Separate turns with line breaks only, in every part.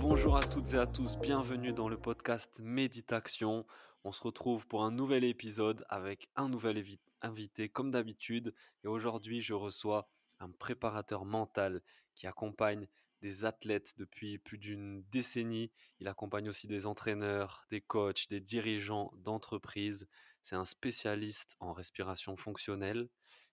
Bonjour à toutes et à tous, bienvenue dans le podcast Méditation. On se retrouve pour un nouvel épisode avec un nouvel invité comme d'habitude et aujourd'hui je reçois un préparateur mental qui accompagne des athlètes depuis plus d'une décennie. Il accompagne aussi des entraîneurs, des coachs, des dirigeants d'entreprises. C'est un spécialiste en respiration fonctionnelle.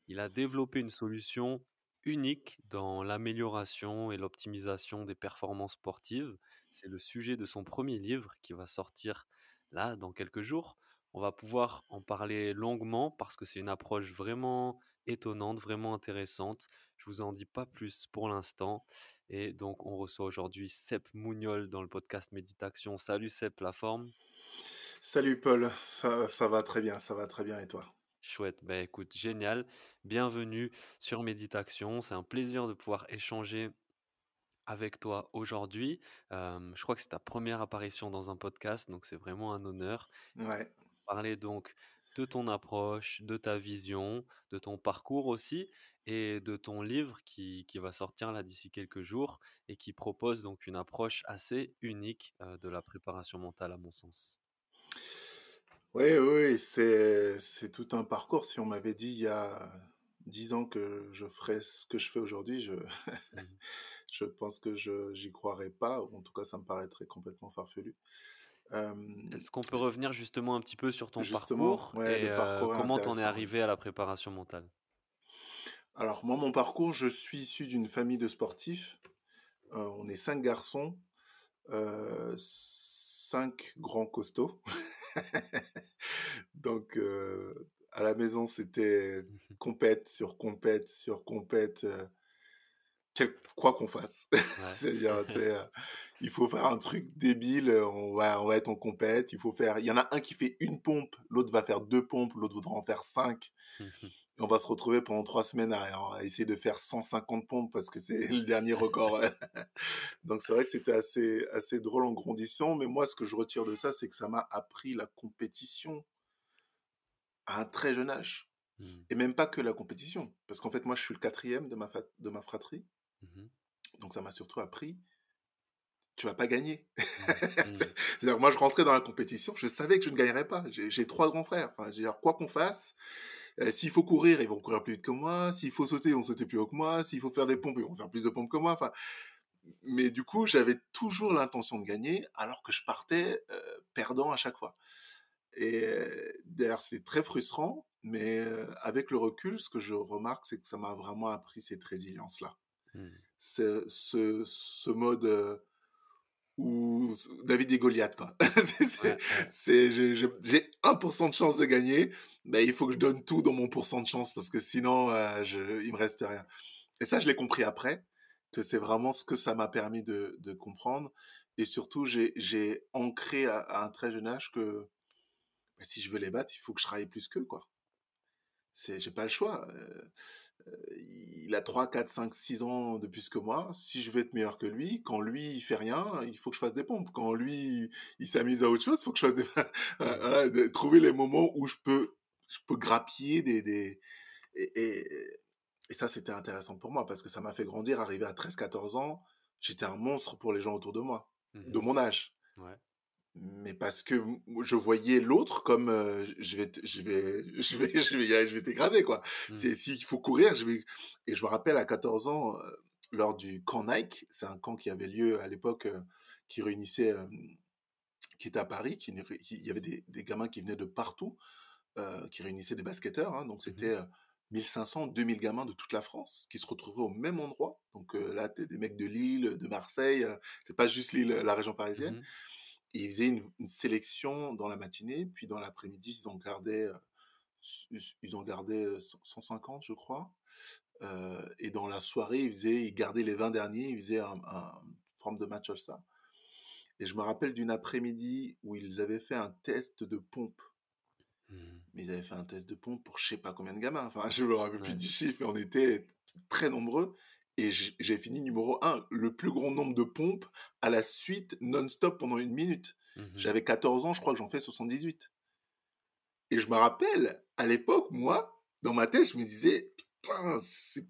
Il a développé une solution unique dans l'amélioration et l'optimisation des performances sportives. C'est le sujet de son premier livre qui va sortir là dans quelques jours. On va pouvoir en parler longuement parce que c'est une approche vraiment étonnante, vraiment intéressante. Je vous en dis pas plus pour l'instant. Et donc, on reçoit aujourd'hui Sep Mouniol dans le podcast Méditation. Salut Sep, la forme?
Salut Paul, ça, ça va très bien, ça va très bien et toi?
Chouette, bah écoute, génial. Bienvenue sur Méditation. C'est un plaisir de pouvoir échanger avec toi aujourd'hui. Euh, je crois que c'est ta première apparition dans un podcast, donc c'est vraiment un honneur.
Ouais,
Parler donc de ton approche, de ta vision, de ton parcours aussi, et de ton livre qui, qui va sortir là d'ici quelques jours et qui propose donc une approche assez unique euh, de la préparation mentale à mon sens.
Oui, oui, c'est c'est tout un parcours. Si on m'avait dit il y a dix ans que je ferais ce que je fais aujourd'hui, je
Mhm.
je pense que je j'y croirais pas, ou en tout cas ça me paraîtrait complètement farfelu. Euh,
Est-ce qu'on peut revenir justement un petit peu sur ton parcours
ouais,
et
le
euh,
parcours est
comment t'en es arrivé à la préparation mentale?
Alors moi, mon parcours, je suis issu d'une famille de sportifs. Euh, on est cinq garçons, euh, cinq grands costauds. Donc, euh, à la maison, c'était
Mhm.
compète sur compète sur compète, euh, quel- quoi qu'on fasse.
Ouais.
C'est-à-dire, c'est, euh, il faut faire un truc débile, on va, on va être en compète, il faut faire, il y en a un qui fait une pompe, l'autre va faire deux pompes, l'autre voudra en faire cinq. On va se retrouver pendant trois semaines à, à essayer de faire 150 pompes parce que c'est le dernier record. Donc c'est vrai que c'était assez, assez drôle en grandissant, mais moi, ce que je retire de ça, c'est que ça m'a appris la compétition à un très jeune âge.
Mhm.
Et même pas que la compétition. Parce qu'en fait, moi, je suis le quatrième de ma, de ma fratrie.
Mhm.
Donc, ça m'a surtout appris, tu vas pas gagner. C'est-à-dire, moi, je rentrais dans la compétition, je savais que je ne gagnerais pas. J'ai trois grands frères. Enfin, dire, quoi qu'on fasse, euh, s'il faut courir, ils vont courir plus vite que moi. S'il faut sauter, ils vont sauter plus haut que moi. S'il faut faire des pompes, ils vont faire plus de pompes que moi. Enfin, mais du coup, j'avais toujours l'intention de gagner, alors que je partais euh, perdant à chaque fois. Et euh, d'ailleurs, c'est très frustrant, mais euh, avec le recul, ce que je remarque, c'est que ça m'a vraiment appris cette résilience-là. C'est ce, ce mode où David et Goliath, quoi. c'est, j'ai, j'ai j'ai 1% de chance de gagner, mais il faut que je donne tout dans mon pourcent de chance, parce que sinon, euh, je, il me reste rien. Et ça, je l'ai compris après, que c'est vraiment ce que ça m'a permis de, de comprendre. Et surtout, j'ai, ancré à, à un très jeune âge que bah, si je veux les battre, il faut que je travaille plus qu'eux, quoi. C'est, j'ai pas le choix. Euh, il a 3, 4, 5, 6 ans de plus que moi. Si je veux être meilleur que lui, quand lui, il fait rien, il faut que je fasse des pompes. Quand lui, il s'amuse à autre chose, il faut que je fasse des... voilà, de- trouver les moments où je peux, je peux grappiller des... des... Et, et, et ça, c'était intéressant pour moi parce que ça m'a fait grandir. Arrivé à 13, 14 ans, j'étais un monstre pour les gens autour de moi, de
Mhm.
mon âge
Ouais.
Mais parce que je voyais l'autre comme euh, je vais je vais je vais je vais je t'écraser quoi
Mhm.
c'est s'il faut courir je vais et je me rappelle à 14 ans euh, lors du camp Nike c'est un camp qui avait lieu à l'époque euh, qui réunissait qui était à Paris qui, il y avait des, des gamins qui venaient de partout qui réunissaient des basketteurs hein, donc c'était
Mhm.
euh, 1500 2000 gamins de toute la France qui se retrouvaient au même endroit donc là t'es des mecs de Lille de Marseille c'est pas juste Lille la région parisienne
Mhm.
Et ils faisaient une, une sélection dans la matinée, puis dans l'après-midi, ils en gardaient, ils en gardaient euh, 100 150, je crois. Euh, et dans la soirée, ils faisaient, ils gardaient les 20 derniers, ils faisaient un, un forme de match all-star. Et je me rappelle d'une après-midi où ils avaient fait un test de pompe. Mmh. Mais ils avaient fait un test de pompe pour je sais pas combien de gamins. Enfin, je me rappelle plus du chiffre, et on était très nombreux. Et j'ai fini numéro 1, le plus grand nombre de pompes à la suite non-stop pendant une minute. Mmh J'avais 14 ans, je crois que j'en fais 78. Et je me rappelle, à l'époque, moi, dans ma tête, je me disais, putain, c'est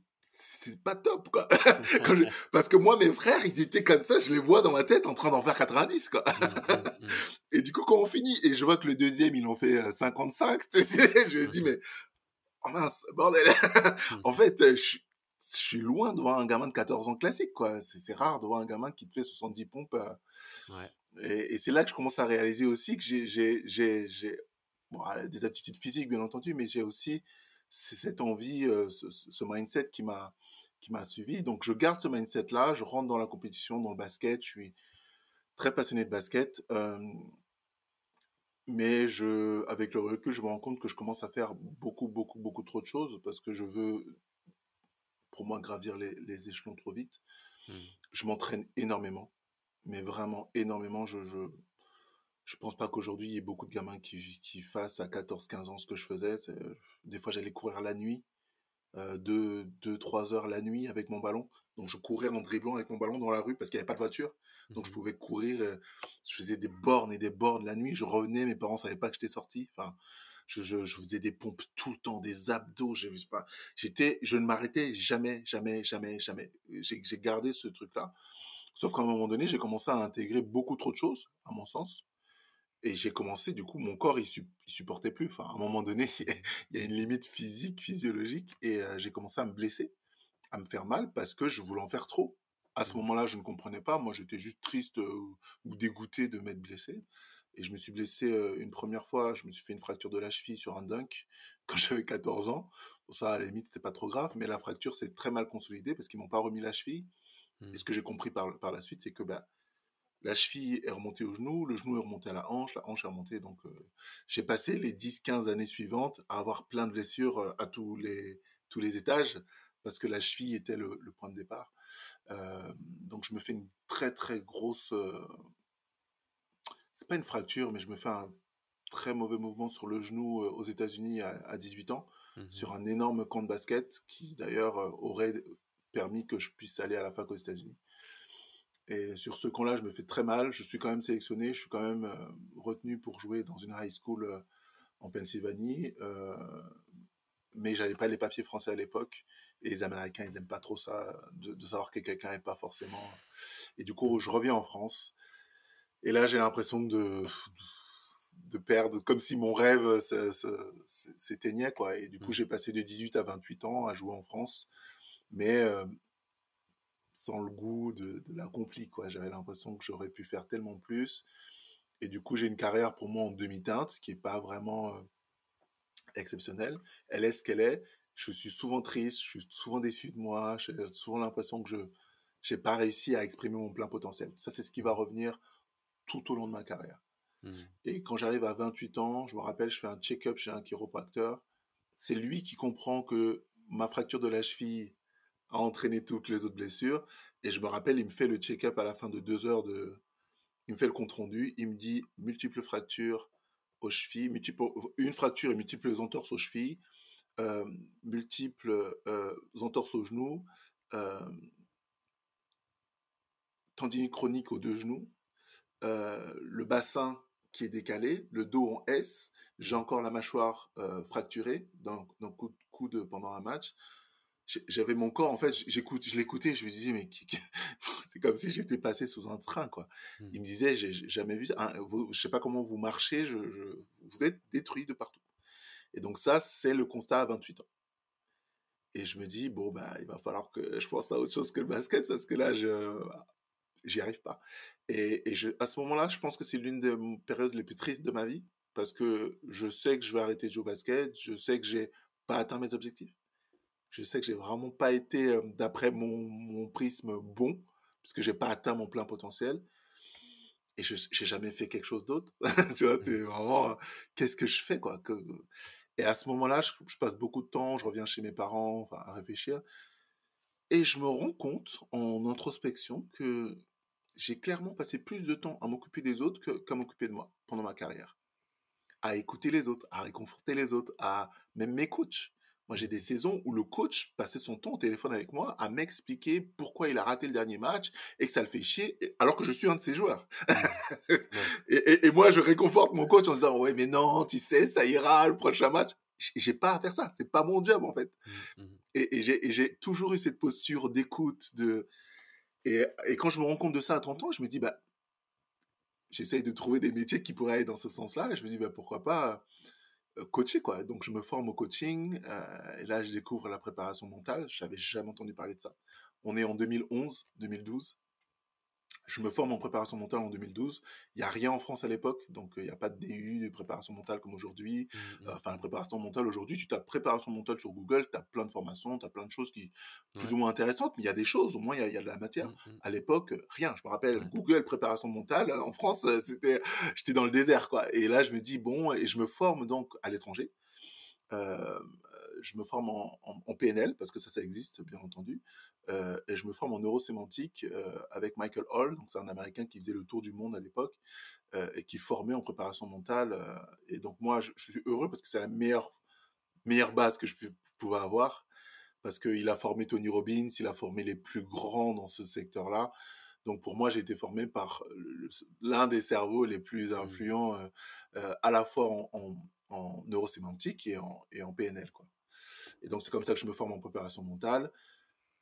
c'est pas top, quoi. Parce que moi, mes frères, ils étaient comme ça, je les vois dans ma tête en train d'en faire 90, quoi. Mmh, mmh, et du coup, quand on finit, et je vois que le deuxième, il en fait 55, euh, je me dis, mais, oh mince, bordel. en fait, euh, je, suis loin de voir un gamin de 14 ans classique, quoi. C'est rare de voir un gamin qui te fait 70 pompes. Euh. Et, c'est là que je commence à réaliser aussi que j'ai bon, des attitudes physiques, bien entendu, mais j'ai aussi cette envie, ce, mindset qui m'a qui m'a suivi. Donc je garde ce mindset là, je rentre dans la compétition, dans le basket, je suis très passionné de basket. mais je, avec le recul, je me rends compte que je commence à faire beaucoup, beaucoup, beaucoup trop de choses parce que je veux, pour moi, gravir les, les échelons trop vite. Mmh. Je m'entraîne énormément, mais vraiment énormément. Je, je, je pense pas qu'aujourd'hui, il y ait beaucoup de gamins qui, qui fassent à 14-15 ans ce que je faisais. Des fois, j'allais courir la nuit, 2-3 euh, heures la nuit avec mon ballon. Donc, je courais en dribblant avec mon ballon dans la rue parce qu'il n'y avait pas de voiture. Donc, je mmh pouvais courir. Euh, je faisais des bornes et des bornes la nuit. Je revenais, mes parents savaient pas que j'étais sorti. Enfin, je, je, je, faisais des pompes tout le temps, des abdos. Je, j'étais, je ne m'arrêtais jamais, jamais, jamais, jamais. J'ai, j'ai gardé ce truc-là. Sauf qu'à un moment donné, j'ai commencé à intégrer beaucoup trop de choses, à mon sens. Et j'ai commencé, du coup, mon corps, il, supportait plus. Enfin, à un moment donné, il y a une limite physique, physiologique, et j'ai commencé à me blesser, à me faire mal, parce que je voulais en faire trop. À ce mmh. moment-là, je ne comprenais pas. Moi, j'étais juste triste ou dégoûté de m'être blessé. Et je me suis blessé une première fois. Je me suis fait une fracture de la cheville sur un dunk quand j'avais 14 ans. Pour ça, à la limite, c'était pas trop grave. Mais la fracture s'est très mal consolidée parce qu'ils m'ont pas remis la cheville. Et mmh. ce que j'ai compris par, par la suite, c'est que bah, la cheville est remontée au genou, le genou est remonté à la hanche, la hanche est remontée. Donc, euh, j'ai passé les 10-15 années suivantes à avoir plein de blessures à tous les, tous les étages parce que la cheville était le, point de départ. Euh, donc, je me fais une très, très grosse. C'est pas une fracture, mais je me fais un très mauvais mouvement sur le genou aux États-Unis à, 18 ans, mmh sur un énorme camp de basket qui d'ailleurs aurait permis que je puisse aller à la fac aux États-Unis. Et sur ce camp-là, je me fais très mal. Je suis quand même sélectionné. Je suis quand même euh, retenu pour jouer dans une high school euh, en Pennsylvanie. Euh, mais j'avais pas les papiers français à l'époque. Et les Américains, ils aiment pas trop ça, de, savoir que quelqu'un n'est pas forcément. Et du coup, je reviens en France. Et là, j'ai l'impression de, de perdre, comme si mon rêve s'éteignait, quoi. Et du coup, mmh. j'ai passé de 18 à 28 ans à jouer en France. Mais sans le goût de, l'accompli, quoi. J'avais l'impression que j'aurais pu faire tellement plus. Et du coup, j'ai une carrière pour moi en demi-teinte, qui n'est pas vraiment euh, exceptionnelle. Elle est ce qu'elle est. Je suis souvent triste, je suis souvent déçu de moi, j'ai souvent l'impression que je n'ai pas réussi à exprimer mon plein potentiel. Ça, c'est ce qui va revenir tout au long de ma carrière. Mmh. Et quand j'arrive à 28 ans, je me rappelle, je fais un check-up chez un chiropracteur. C'est lui qui comprend que ma fracture de la cheville à entraîner toutes les autres blessures. Et je me rappelle, il me fait le check-up à la fin de deux heures de. Il me fait le compte rendu. Il me dit multiples fractures aux chevilles, multiples, une fracture et multiples entorses aux chevilles, euh, multiples euh, entorses aux genoux, euh, tendinite chronique aux deux genoux, euh, le bassin qui est décalé, le dos en S, j'ai encore la mâchoire fracturée d'un coup de coude pendant un match. J'avais mon corps en fait j'écoute je l'écoutais je me disais mais c'est comme si j'étais passé sous un train quoi. Mmh. il me disait j'ai jamais vu un, vous, je sais pas comment vous marchez je, vous êtes détruit de partout. Et donc ça c'est le constat à 28 ans. Et je me dis bon bah il va falloir que je pense à autre chose que le basket parce que là je j'y arrive pas et, et je, à ce moment-là je pense que c'est l'une des périodes les plus tristes de ma vie parce que je sais que je vais arrêter de jouer au basket je sais que j'ai pas atteint mes objectifs je sais que j'ai vraiment pas été, euh, d'après mon, prisme, bon, parce que j'ai pas atteint mon plein potentiel. Et je n'ai jamais fait quelque chose d'autre. tu vois, es vraiment, euh, qu'est-ce que je fais, quoi que... Et à ce moment-là, je, passe beaucoup de temps, je reviens chez mes parents, à réfléchir. Et je me rends compte, en introspection, que j'ai clairement passé plus de temps à m'occuper des autres qu'à m'occuper de moi pendant ma carrière. À écouter les autres, à réconforter les autres, à même mes coachs. Moi, j'ai des saisons où le coach passait son temps au téléphone avec moi à m'expliquer pourquoi il a raté le dernier match et que ça le fait chier, alors que je suis un de ses joueurs. Et, moi, je réconforte mon coach en disant Ouais, mais non, tu sais, ça ira le prochain match. J'ai pas à faire ça. C'est pas mon job, en fait. Mmh, mmh. Et, j'ai toujours eu cette posture d'écoute. de et, quand je me rends compte de ça à 30 ans, je me dis bah, J'essaye de trouver des métiers qui pourraient aller dans ce sens-là. Et je me dis bah, Pourquoi pas euh, coacher quoi. Donc je me forme au coaching euh, et là je découvre la préparation mentale. J'avais jamais entendu parler de ça. On est en 2011, 2012. Je me forme en préparation mentale en 2012. Il n'y a rien en France à l'époque, donc il n'y a pas de DU de préparation mentale comme aujourd'hui. Mmh, mmh. enfin, la préparation mentale aujourd'hui, tu tapes préparation mentale sur Google, tu as plein de formations, tu as plein de choses qui plus ou moins intéressantes, mais il y a des choses, au moins il y, a de la matière. Mmh, à l'époque, rien. Je me rappelle, Google préparation mentale, en France, c'était, j'étais dans le désert, quoi. Et là, je me dis, bon, et je me forme donc à l'étranger. Euh, je me forme en, en, PNL, parce que ça, ça existe, bien entendu. Euh, et je me forme en neurosémantique euh, avec Michael Hall, donc c'est un Américain qui faisait le tour du monde à l'époque euh, et qui formait en préparation mentale. et donc moi, je, suis heureux parce que c'est la meilleure, meilleure base que je pouvais avoir parce qu'il a formé Tony Robbins, il a formé les plus grands dans ce secteur-là. Donc pour moi, j'ai été formé par l'un des cerveaux les plus mmh. influents à la fois en, en, neurosémantique et en, et en PNL. Quoi. Et donc c'est comme ça que je me forme en préparation mentale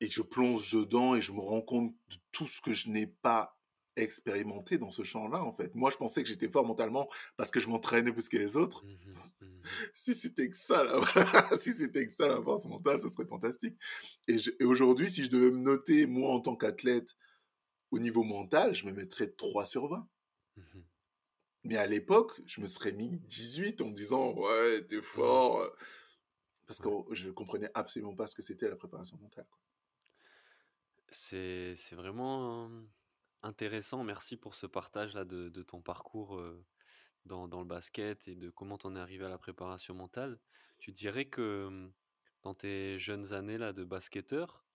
et je plonge dedans et je me rends compte de tout ce que je n'ai pas expérimenté dans ce champ-là, en fait. Moi, je pensais que j'étais fort mentalement parce que je m'entraînais plus que les autres. Mmh mmh si c'était que ça, là, si c'était que ça, la force mentale, ce serait fantastique. Et, aujourd'hui, si je devais me noter, moi, en tant qu'athlète, au niveau mental, je me mettrais 3 sur 20. Mmh Mais à l'époque, je me serais mis 18 en me disant, ouais, t'es fort. Parce que je comprenais absolument pas ce que c'était la préparation mentale.
C'est vraiment intéressant. Merci pour ce partage-là de, ton parcours dans, le basket et de comment tu en es arrivé à la préparation mentale. Tu dirais que dans tes jeunes années là, de basketteur,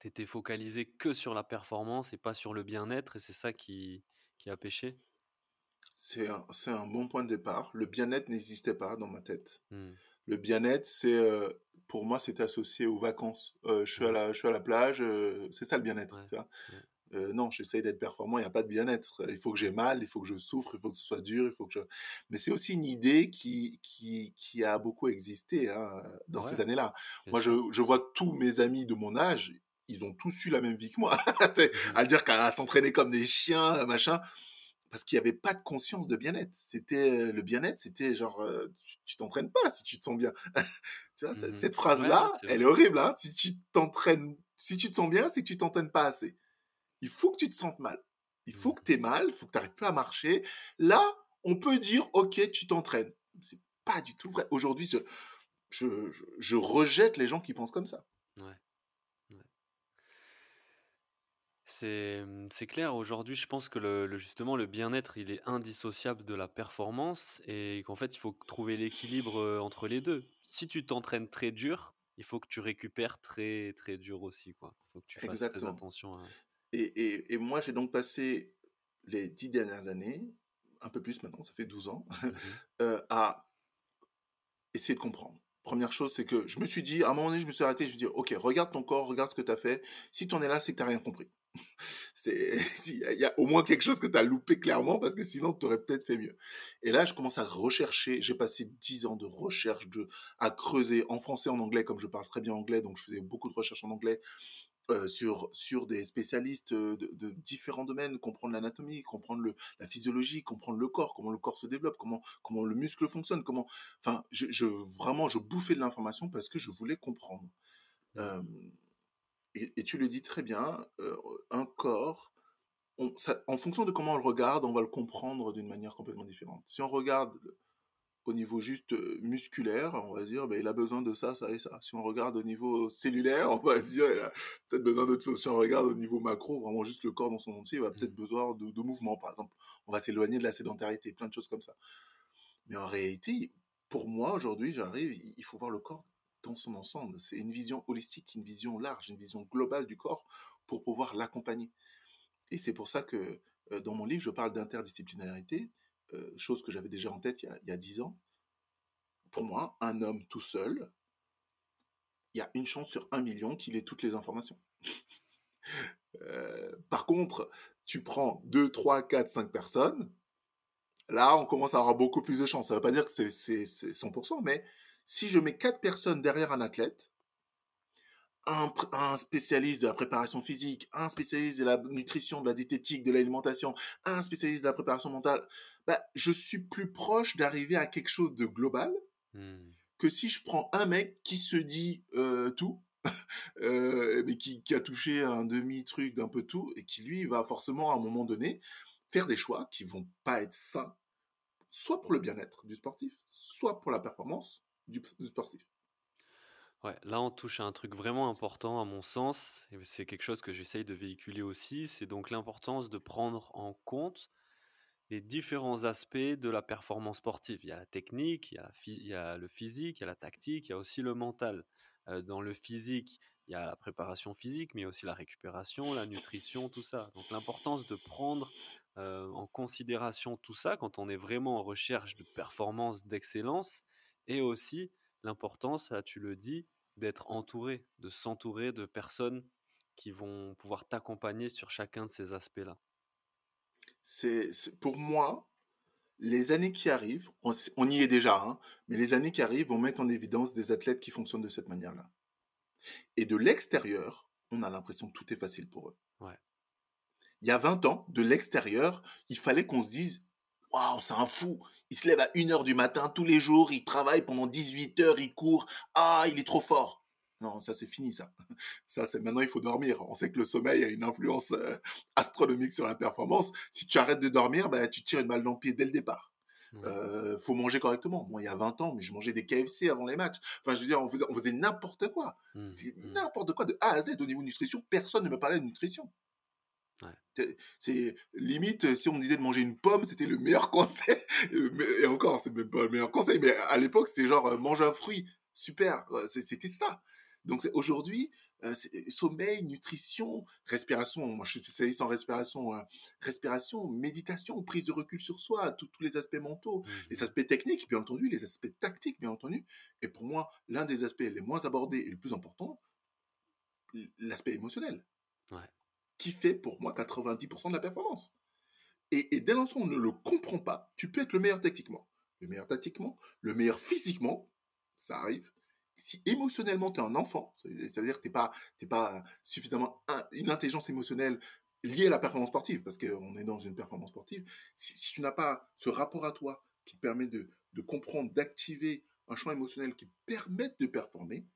tu étais focalisé que sur la performance et pas sur le bien-être et c'est ça qui, qui a pêché?
C'est un, un bon point de départ. Le bien-être n'existait pas dans ma tête. Mmh. Le bien-être, c'est pour moi, c'était associé aux vacances. je, suis à la, je suis à la plage, c'est ça le bien-être. non, j'essaye d'être performant, il n'y a pas de bien-être. Il faut que j'ai mal, il faut que je souffre, il faut que ce soit dur, il faut que je... Mais c'est aussi une idée qui, qui, qui a beaucoup existé hein, dans ces années-là. Moi, je, je, vois tous mes amis de mon âge, ils ont tous eu la même vie que moi. c'est mmh à dire qu'à s'entraîner comme des chiens, machin parce qu'il n'y avait pas de conscience de bien-être. C'était le bien-être, c'était genre tu t'entraînes pas si tu te sens bien. tu vois, mmh cette phrase-là, elle est horrible. Hein si tu t'entraînes, si tu te sens bien, c'est que tu t'entraînes pas assez. Il faut que tu te sentes mal. Il faut mmh que tu aies mal, il faut que tu n'arrives plus à marcher. Là, on peut dire ok, tu t'entraînes. C'est pas du tout vrai. Aujourd'hui, je, je, je, rejette les gens qui pensent comme ça. Ouais.
Mmh, c'est clair, aujourd'hui, je pense que le justement, le bien-être, il est indissociable de la performance et qu'en fait, il faut trouver l'équilibre, entre les deux. Si tu t'entraînes très dur, il faut que tu récupères très, très dur aussi, quoi. Il faut que tu fasses très attention
Et et moi, j'ai donc passé les dix dernières années, un peu plus maintenant, ça fait 12 ans, mmh à essayer de comprendre. Première chose, c'est que je me suis dit, à un moment donné, je me suis arrêté, je me suis dit: «OK, regarde ton corps, regarde ce que tu as fait. Si tu en es là, c'est que tu rien compris». c'est il y, a au moins quelque chose que tu as loupé clairement parce que sinon tu aurais peut-être fait mieux. Et là, je commence à rechercher, j'ai passé dix ans de recherche de à creuser en français en anglais comme je parle très bien anglais donc je faisais beaucoup de recherches en anglais euh, sur sur des spécialistes de, différents domaines, comprendre l'anatomie, comprendre le, la physiologie, comprendre le corps, comment le corps se développe, comment comment le muscle fonctionne, comment enfin je, je vraiment je bouffais de l'information parce que je voulais comprendre. Mmh. Euh, et, tu le dis très bien, un corps, en fonction de comment on le regarde, on va le comprendre d'une manière complètement différente. Si on regarde au niveau juste musculaire, on va dire, ben, il a besoin de ça, ça et ça. Si on regarde au niveau cellulaire, on va dire, il a peut-être besoin d'autre chose. Si on regarde au niveau macro, vraiment juste le corps dans son entier, il va peut-être mmh. besoin de, de mouvement, par exemple. On va s'éloigner de la sédentarité, plein de choses comme ça. Mais en réalité, pour moi, aujourd'hui, j'arrive, il faut voir le corps dans son ensemble. C'est une vision holistique, une vision large, une vision globale du corps pour pouvoir l'accompagner. Et c'est pour ça que dans mon livre, je parle d'interdisciplinarité, chose que j'avais déjà en tête il y a dix ans. Pour moi, un homme tout seul, il y a une chance sur un million qu'il ait toutes les informations. par contre, tu prends 2, 3, 4, 5 personnes, là, on commence à avoir beaucoup plus de chances. Ça ne veut pas dire que c'est 100%, mais si je mets 4 personnes derrière un athlète, un, spécialiste de la préparation physique, un spécialiste de la nutrition, de la diététique, de l'alimentation, un spécialiste de la préparation mentale, bah, je suis plus proche d'arriver à quelque chose de global mmh. que si je prends un mec qui se dit euh, tout, euh, mais qui, qui, a touché un demi-truc d'un peu tout, et qui lui va forcément à un moment donné faire des choix qui vont pas être sains, soit pour le bien-être du sportif, soit pour la performance du sportif.
Ouais, là on touche à un truc vraiment important à mon sens, et c'est quelque chose que j'essaye de véhiculer aussi, c'est donc l'importance de prendre en compte les différents aspects de la performance sportive. Il y a la technique, il y a, le physique, il y a la tactique, il y a aussi le mental. Euh, dans le physique, il y a la préparation physique, mais aussi la récupération, la nutrition, tout ça. Donc l'importance de prendre euh, en considération tout ça quand on est vraiment en recherche de performance, d'excellence, et aussi l'importance, tu le dis, d'être entouré, de s'entourer de personnes qui vont pouvoir t'accompagner sur chacun de ces aspects-là.
C'est pour moi les années qui arrivent, on, y est déjà, hein, mais les années qui arrivent vont mettre en évidence des athlètes qui fonctionnent de cette manière-là. Et de l'extérieur, on a l'impression que tout est facile pour eux. Il y a 20 ans, de l'extérieur, il fallait qu'on se dise Waouh, c'est un fou. Il se lève à 1h du matin tous les jours, il travaille pendant 18 heures, il court. Ah, il est trop fort. Non, ça c'est fini ça. Ça c'est maintenant il faut dormir. On sait que le sommeil a une influence euh, astronomique sur la performance. Si tu arrêtes de dormir, bah, tu tires une balle dans le pied dès le départ. Euh, faut manger correctement. Moi, il y a 20 ans, mais je mangeais des KFC avant les matchs. Enfin, je veux dire, on faisait, n'importe quoi. Mmh, mmh. n'importe quoi de A à Z au niveau nutrition. Personne ne me parlait de nutrition. C'est limite, si on me disait de manger une pomme, c'était le meilleur conseil. Et encore, c'est même pas le meilleur conseil, mais à l'époque, c'était genre, euh, mange un fruit. Super. C'était ça. Donc aujourd'hui, euh, sommeil, nutrition, respiration. Moi, je suis spécialiste en respiration, respiration, méditation, prise de recul sur soi, tous les aspects mentaux, mmh les aspects techniques, bien entendu, les aspects tactiques, bien entendu. Et pour moi, l'un des aspects les moins abordés et le plus important, l'aspect émotionnel. Qui fait pour moi 90% de la performance. Et, dès l'instant on ne le comprend pas, tu peux être le meilleur techniquement, le meilleur tactiquement, le meilleur physiquement, ça arrive, si émotionnellement tu es un enfant, c'est-à-dire que tu n'es pas, pas suffisamment une intelligence émotionnelle liée à la performance sportive, parce qu'on est dans une performance sportive, si, tu n'as pas ce rapport à toi qui te permet de, de comprendre, d'activer un champ émotionnel qui te permette de performer,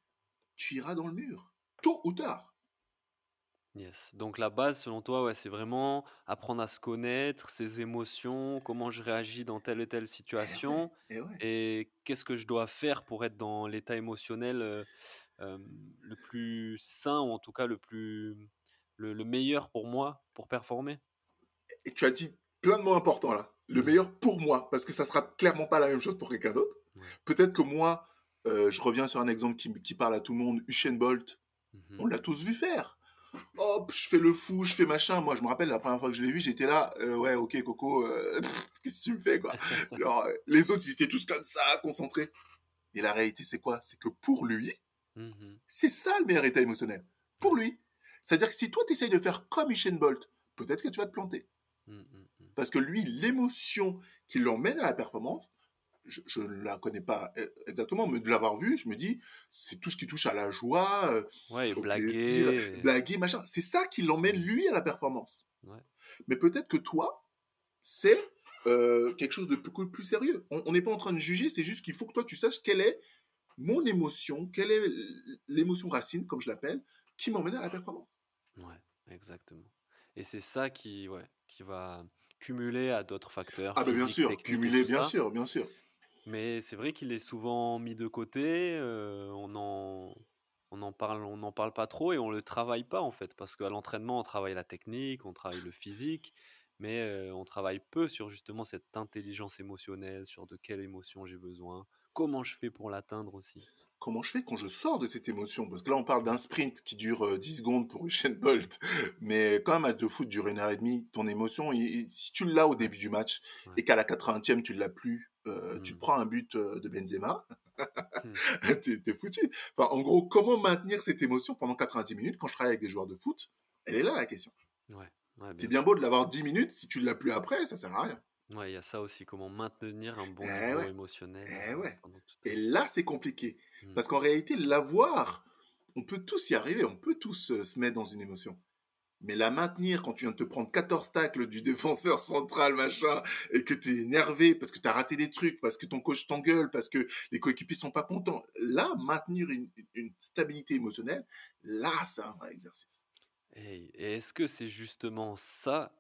tu iras dans le mur, tôt ou tard.
Yes. Donc la base, selon toi, ouais, c'est vraiment apprendre à se connaître, ses émotions, comment je réagis dans telle et telle eh situation, et qu'est-ce que je dois faire pour être dans l'état émotionnel le plus sain, ou en tout cas le plus le, meilleur pour moi pour performer?
Et tu as dit plein de mots importants là. Le mmh. meilleur pour moi, parce que ça sera clairement pas la même chose pour quelqu'un d'autre. Peut-être que moi, je reviens sur un exemple qui, parle à tout le monde, Usain Bolt. Mmh On l'a tous vu faire hop, je fais le fou, je fais machin. Moi, je me rappelle la première fois que je l'ai vu, j'étais là, euh, ouais, ok, Coco, euh, qu'est-ce que tu me fais, quoi? Alors, euh, les autres, ils étaient tous comme ça, concentrés. Et la réalité, c'est quoi? C'est que pour lui, mmh c'est ça le meilleur état émotionnel. Pour lui. C'est-à-dire que si toi, tu essayes de faire comme Usain Bolt, peut-être que tu vas te planter. Mmh, mmh, Parce que lui, l'émotion qui l'emmène à la performance, je, ne la connais pas e, exactement, mais de l'avoir vu, je me dis, c'est tout ce qui touche à la joie, euh,
ouais, blaguer,
blaguer, machin. C'est ça qui l'emmène lui à la performance. Mais peut-être que toi, c'est euh, quelque chose de plus, plus sérieux. On n'est pas en train de juger, c'est juste qu'il faut que toi tu saches quelle est mon émotion, quelle est l'émotion racine, comme je l'appelle, qui m'emmène à la performance.
Ouais, exactement. Et c'est ça qui, ouais, qui va cumuler à d'autres facteurs.
Ah, ben bien sûr, cumuler, bien sûr, bien sûr.
Mais c'est vrai qu'il est souvent mis de côté, on en on en parle on n'en parle pas trop et on le travaille pas, en fait. Parce qu'à l'entraînement, on travaille la technique, on travaille le physique, mais on travaille peu sur justement cette intelligence émotionnelle, sur de quelle émotion j'ai besoin, comment je fais pour l'atteindre aussi.
comment je fais quand je sors de cette émotion? Parce que là, on parle d'un sprint qui dure 10 secondes pour Usain Bolt, mais quand un match de foot dure une heure et demie, ton émotion, si tu l'as au début du match et qu'à la 80e, tu ne l'as plus, tu te mmh. prends un but de Benzema, mmh. tu es foutu. Enfin, en gros, comment maintenir cette émotion pendant 90 minutes quand je travaille avec des joueurs de foot? Elle est là la question. c'est bien beau de l'avoir 10 minutes, si tu ne l'as plus après, ça sert à rien.
Ouais, il y a ça aussi, comment maintenir un bon eh niveau émotionnel.
Eh ouais. Et là, c'est compliqué. Mmh. Parce qu'en réalité, l'avoir, on peut tous y arriver, on peut tous se mettre dans une émotion. Mais la maintenir quand tu viens de te prendre 14 tacles du défenseur central, machin, et que tu es énervé parce que tu as raté des trucs, parce que ton coach t'engueule, parce que les coéquipiers sont pas contents. Là, maintenir une, stabilité émotionnelle, là, c'est un vrai exercice.
Et, est-ce que c'est justement ça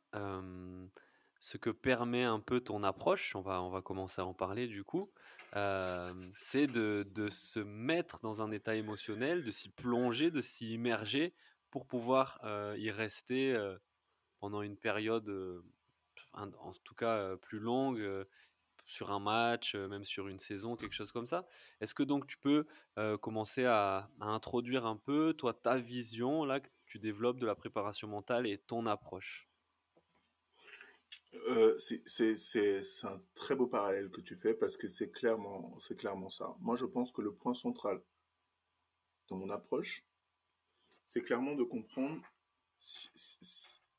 ce que permet un peu ton approche, on va, on va commencer à en parler du coup, c'est de, de, se mettre dans un état émotionnel, de s'y plonger, de s'y immerger pour pouvoir y rester pendant une période, en tout cas plus longue, sur un match, même sur une saison, quelque chose comme ça. Est-ce que donc tu peux commencer à, introduire un peu, toi, ta vision là que tu développes de la préparation mentale et ton approche?
C'est un très beau parallèle que tu fais parce que c'est clairement, clairement ça. Moi, je pense que le point central dans mon approche, c'est clairement de comprendre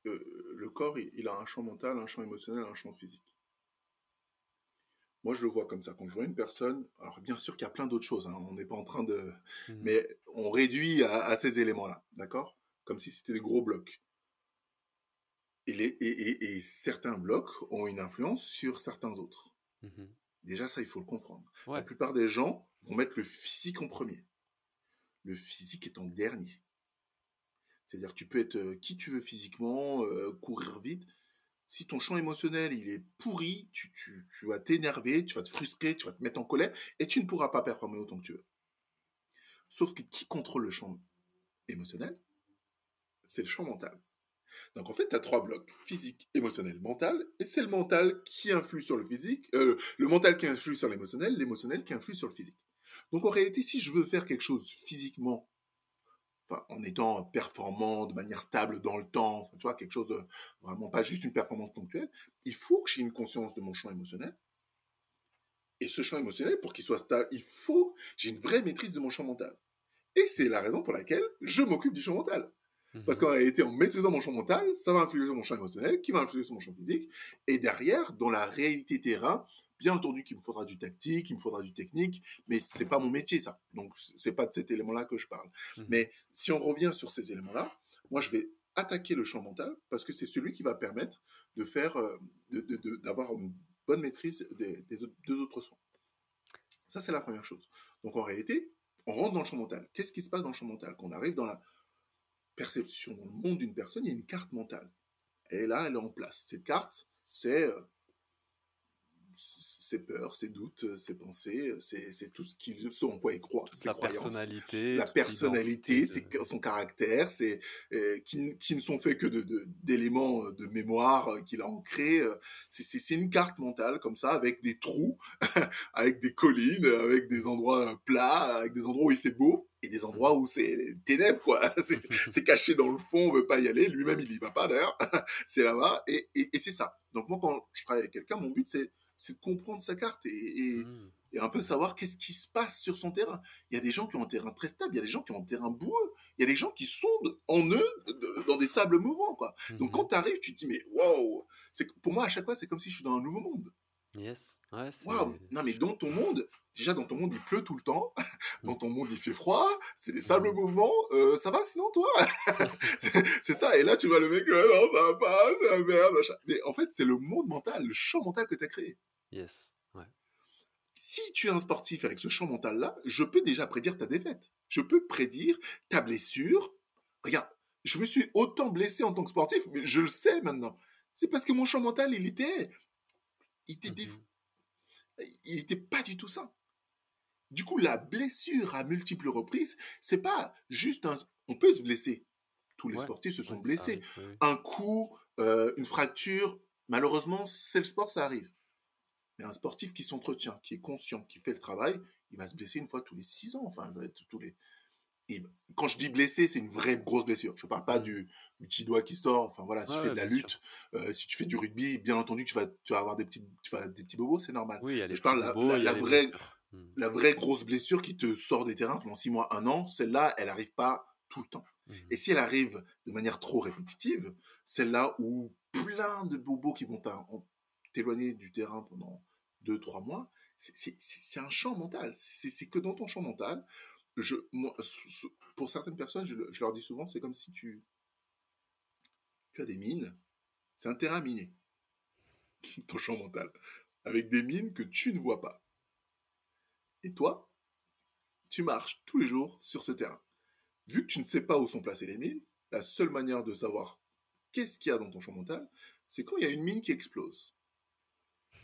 euh, le corps, il, a un champ mental, un champ émotionnel, un champ physique. Moi, je le vois comme ça. Quand je vois une personne, alors bien sûr qu'il y a plein d'autres choses, hein, on n'est pas en train de... Mmh. Mais on réduit à, à ces éléments-là, d'accord? Comme si c'était des gros blocs. Et, certains blocs ont une influence sur certains autres. Mmh Déjà, ça, il faut le comprendre. La plupart des gens vont mettre le physique en premier. Le physique est en dernier. C'est-à-dire, tu peux être euh, qui tu veux physiquement, euh, courir vite. Si ton champ émotionnel, il est pourri, tu, vas t'énerver, tu vas te frustrer, tu vas te mettre en colère, et tu ne pourras pas performer autant que tu veux. Sauf que qui contrôle le champ émotionnel? C'est le champ mental. Donc en fait, tu as trois blocs, physique, émotionnel, mental, et c'est le mental qui influe sur le physique, euh, le mental qui influe sur l'émotionnel, l'émotionnel qui influe sur le physique. Donc en réalité, si je veux faire quelque chose physiquement, enfin, en étant performant de manière stable dans le temps, tu vois, quelque chose de vraiment pas juste une performance ponctuelle, il faut que j'ai une conscience de mon champ émotionnel. Et ce champ émotionnel, pour qu'il soit stable, il faut j'ai une vraie maîtrise de mon champ mental. Et c'est la raison pour laquelle je m'occupe du champ mental. Parce mhm. qu'en réalité, en maîtrisant mon champ mental, ça va influer sur mon champ émotionnel, qui va influer sur mon champ physique. Et derrière, dans la réalité terrain, bien entendu qu'il me faudra du tactique, il me faudra du technique, mais c'est pas mon métier, ça. Donc, c'est pas de cet élément-là que je parle. Mhm. Mais si on revient sur ces éléments-là, moi, je vais attaquer le champ mental parce que c'est celui qui va permettre de faire, euh, d'avoir une bonne maîtrise des, deux autres soins. Ça, c'est la première chose. Donc, en réalité, on rentre dans le champ mental. Qu'est-ce qui se passe dans le champ mental? Quand on arrive dans la perception dans le monde d'une personne, il y a une carte mentale. Et là, elle est en place. Cette carte, c'est euh, ses peurs, ses doutes, ses pensées, c'est tout ce qu'il, ce en quoi il croit,
ses la personnalité,
la personnalité, son caractère, c'est euh, qui, qui, ne sont faits que d'éléments de, de, mémoire euh, qu'il a ancrés. C'est une carte mentale comme ça, avec des trous, avec des collines, avec des endroits plats, avec des endroits où il fait beau et des endroits où c'est ténèbres, quoi. C'est caché dans le fond, on veut pas y aller. Lui-même, il y va pas, d'ailleurs. c'est là-bas. Et, et, c'est ça. Donc, moi, quand je travaille avec quelqu'un, mon but, c'est de comprendre sa carte et, mmh. et, un peu savoir qu'est-ce qui se passe sur son terrain. Il y a des gens qui ont un terrain très stable, il y a des gens qui ont un terrain boueux, il y a des gens qui sondent en eux dans des sables mouvants, quoi. Donc, mmh quand tu arrives, tu te dis, mais waouh! Pour moi, à chaque fois, c'est comme si je suis dans un nouveau monde.
Yes.
Non, mais dans ton monde, déjà dans ton monde, il pleut tout le temps. Dans ton monde, il fait froid. C'est des sables mouvements. Euh, ça va sinon, toi? C'est ça. Et là, tu vois le mec, non, ça va pas, c'est la merde. Mais en fait, c'est le monde mental, le champ mental que tu as créé.
Yes. Ouais.
Si tu es un sportif avec ce champ mental-là, je peux déjà prédire ta défaite. Je peux prédire ta blessure. Regarde, je me suis autant blessé en tant que sportif, mais je le sais maintenant. C'est parce que mon champ mental, il était il était, il était pas du tout ça. Du coup, la blessure à multiples reprises, c'est pas juste un. On peut se blesser. Tous les sportifs se sont blessés. Un coup, euh, une fracture, malheureusement, c'est le sport, ça arrive. Mais un sportif qui s'entretient, qui est conscient, qui fait le travail, il va se blesser une fois tous les six ans. Enfin, tous les. Quand je dis blessé, c'est une vraie grosse blessure. Je ne parle pas du, petit doigt qui sort. Enfin voilà, si tu fais de la lutte, euh, si tu fais du rugby, bien entendu, tu vas, tu vas avoir des petits, tu vas, des petits bobos, c'est normal.
Oui,
je parle la, la, vraie, mmh. la vraie grosse blessure qui te sort des terrains pendant six mois, un an. Celle-là, elle n'arrive pas tout le temps. Mmh. Et si elle arrive de manière trop répétitive, celle-là où plein de bobos qui vont t'éloigner du terrain pendant deux, trois mois, c'est un champ mental. C'est que dans ton champ mental. Pour certaines personnes, je, leur dis souvent, c'est comme si tu, tu as des mines. C'est un terrain miné, ton champ mental, avec des mines que tu ne vois pas. Et toi, tu marches tous les jours sur ce terrain. Vu que tu ne sais pas où sont placées les mines, la seule manière de savoir qu'est-ce qu'il y a dans ton champ mental, c'est quand il y a une mine qui explose.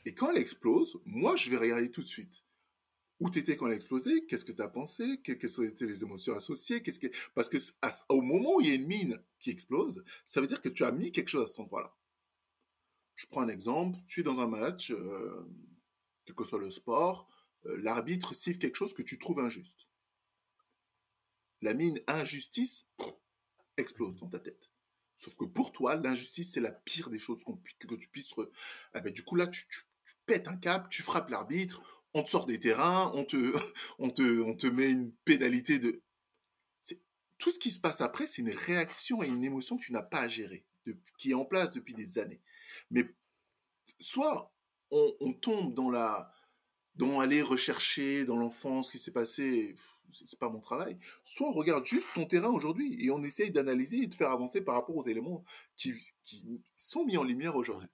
Et quand elle explose, moi, je vais regarder tout de suite. Où t'étais quand elle a explosé? Qu'est-ce que tu as pensé Quelles étaient les émotions associées? Parce que au moment où il y a une mine qui explose, ça veut dire que tu as mis quelque chose à cet endroit-là. Je prends un exemple. Tu es dans un match, euh, quel que soit le sport, euh, l'arbitre siffle quelque chose que tu trouves injuste. La mine injustice explose dans ta tête. Sauf que pour toi, l'injustice, c'est la pire des choses que tu puisses... Ah ben, du coup, là, tu, tu pètes un cap, tu frappes l'arbitre, on te sort des terrains, on te, on te, on te met une pénalité de... Tout ce qui se passe après, c'est une réaction et une émotion que tu n'as pas à gérer, qui est en place depuis des années. Mais soit on, tombe dans la... dans aller rechercher dans l'enfance ce qui s'est passé, c'est pas mon travail. Soit on regarde juste ton terrain aujourd'hui et on essaye d'analyser et de faire avancer par rapport aux éléments qui sont mis en lumière aujourd'hui.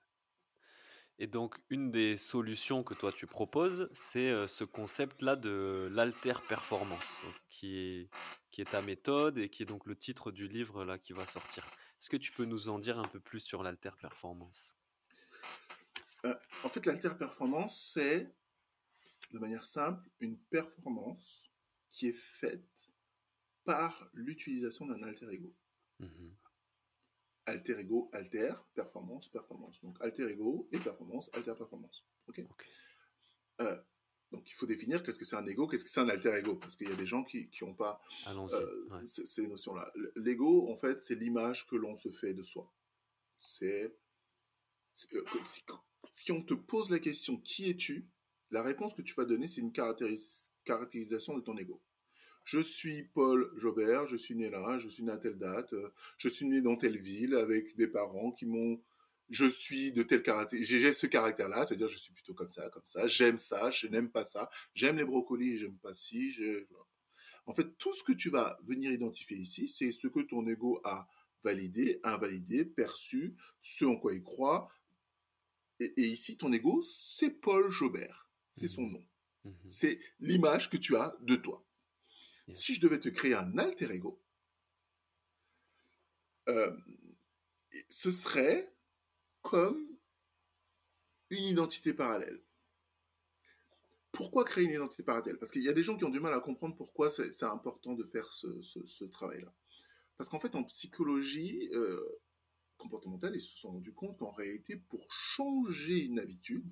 Et donc, une des solutions que toi tu proposes, c'est ce concept-là de l'alter performance, qui est, qui est ta méthode et qui est donc le titre du livre là qui va sortir. Est-ce que tu peux nous en dire un peu plus sur l'alter performance
En fait, l'alter performance, c'est, de manière simple, une performance qui est faite par l'utilisation d'un alter ego. Mmh alter ego, alter, performance, performance. Donc alter ego et performance, alter performance. Ok. Euh, donc il faut définir qu'est-ce que c'est un ego, qu'est-ce que c'est un alter ego, parce qu'il y a des gens qui n'ont pas euh, ces, notions-là. L'ego, en fait, c'est l'image que l'on se fait de soi. C'est euh, si, on te pose la question qui es-tu, la réponse que tu vas donner, c'est une caractérisation de ton ego je suis Paul Jobert, je suis né là, je suis né à telle date, euh, je suis né dans telle ville avec des parents qui m'ont je suis de tel caractère, j'ai ce caractère-là, c'est-à-dire je suis plutôt comme ça, comme ça, j'aime ça, je n'aime pas ça, j'aime les brocolis, j'aime pas ci, en fait, tout ce que tu vas venir identifier ici, c'est ce que ton ego a validé, invalidé, perçu, ce en quoi il croit. Et, ici, ton ego, c'est Paul Jobert, c'est son mmh nom. Mmh c'est l'image que tu as de toi. Si je devais te créer un alter ego, euh, ce serait comme une identité parallèle. Pourquoi créer une identité parallèle? Parce qu'il y a des gens qui ont du mal à comprendre pourquoi c'est important de faire ce, travail-là. Parce qu'en fait, en psychologie euh, comportementale, ils se sont rendus compte qu'en réalité, pour changer une habitude,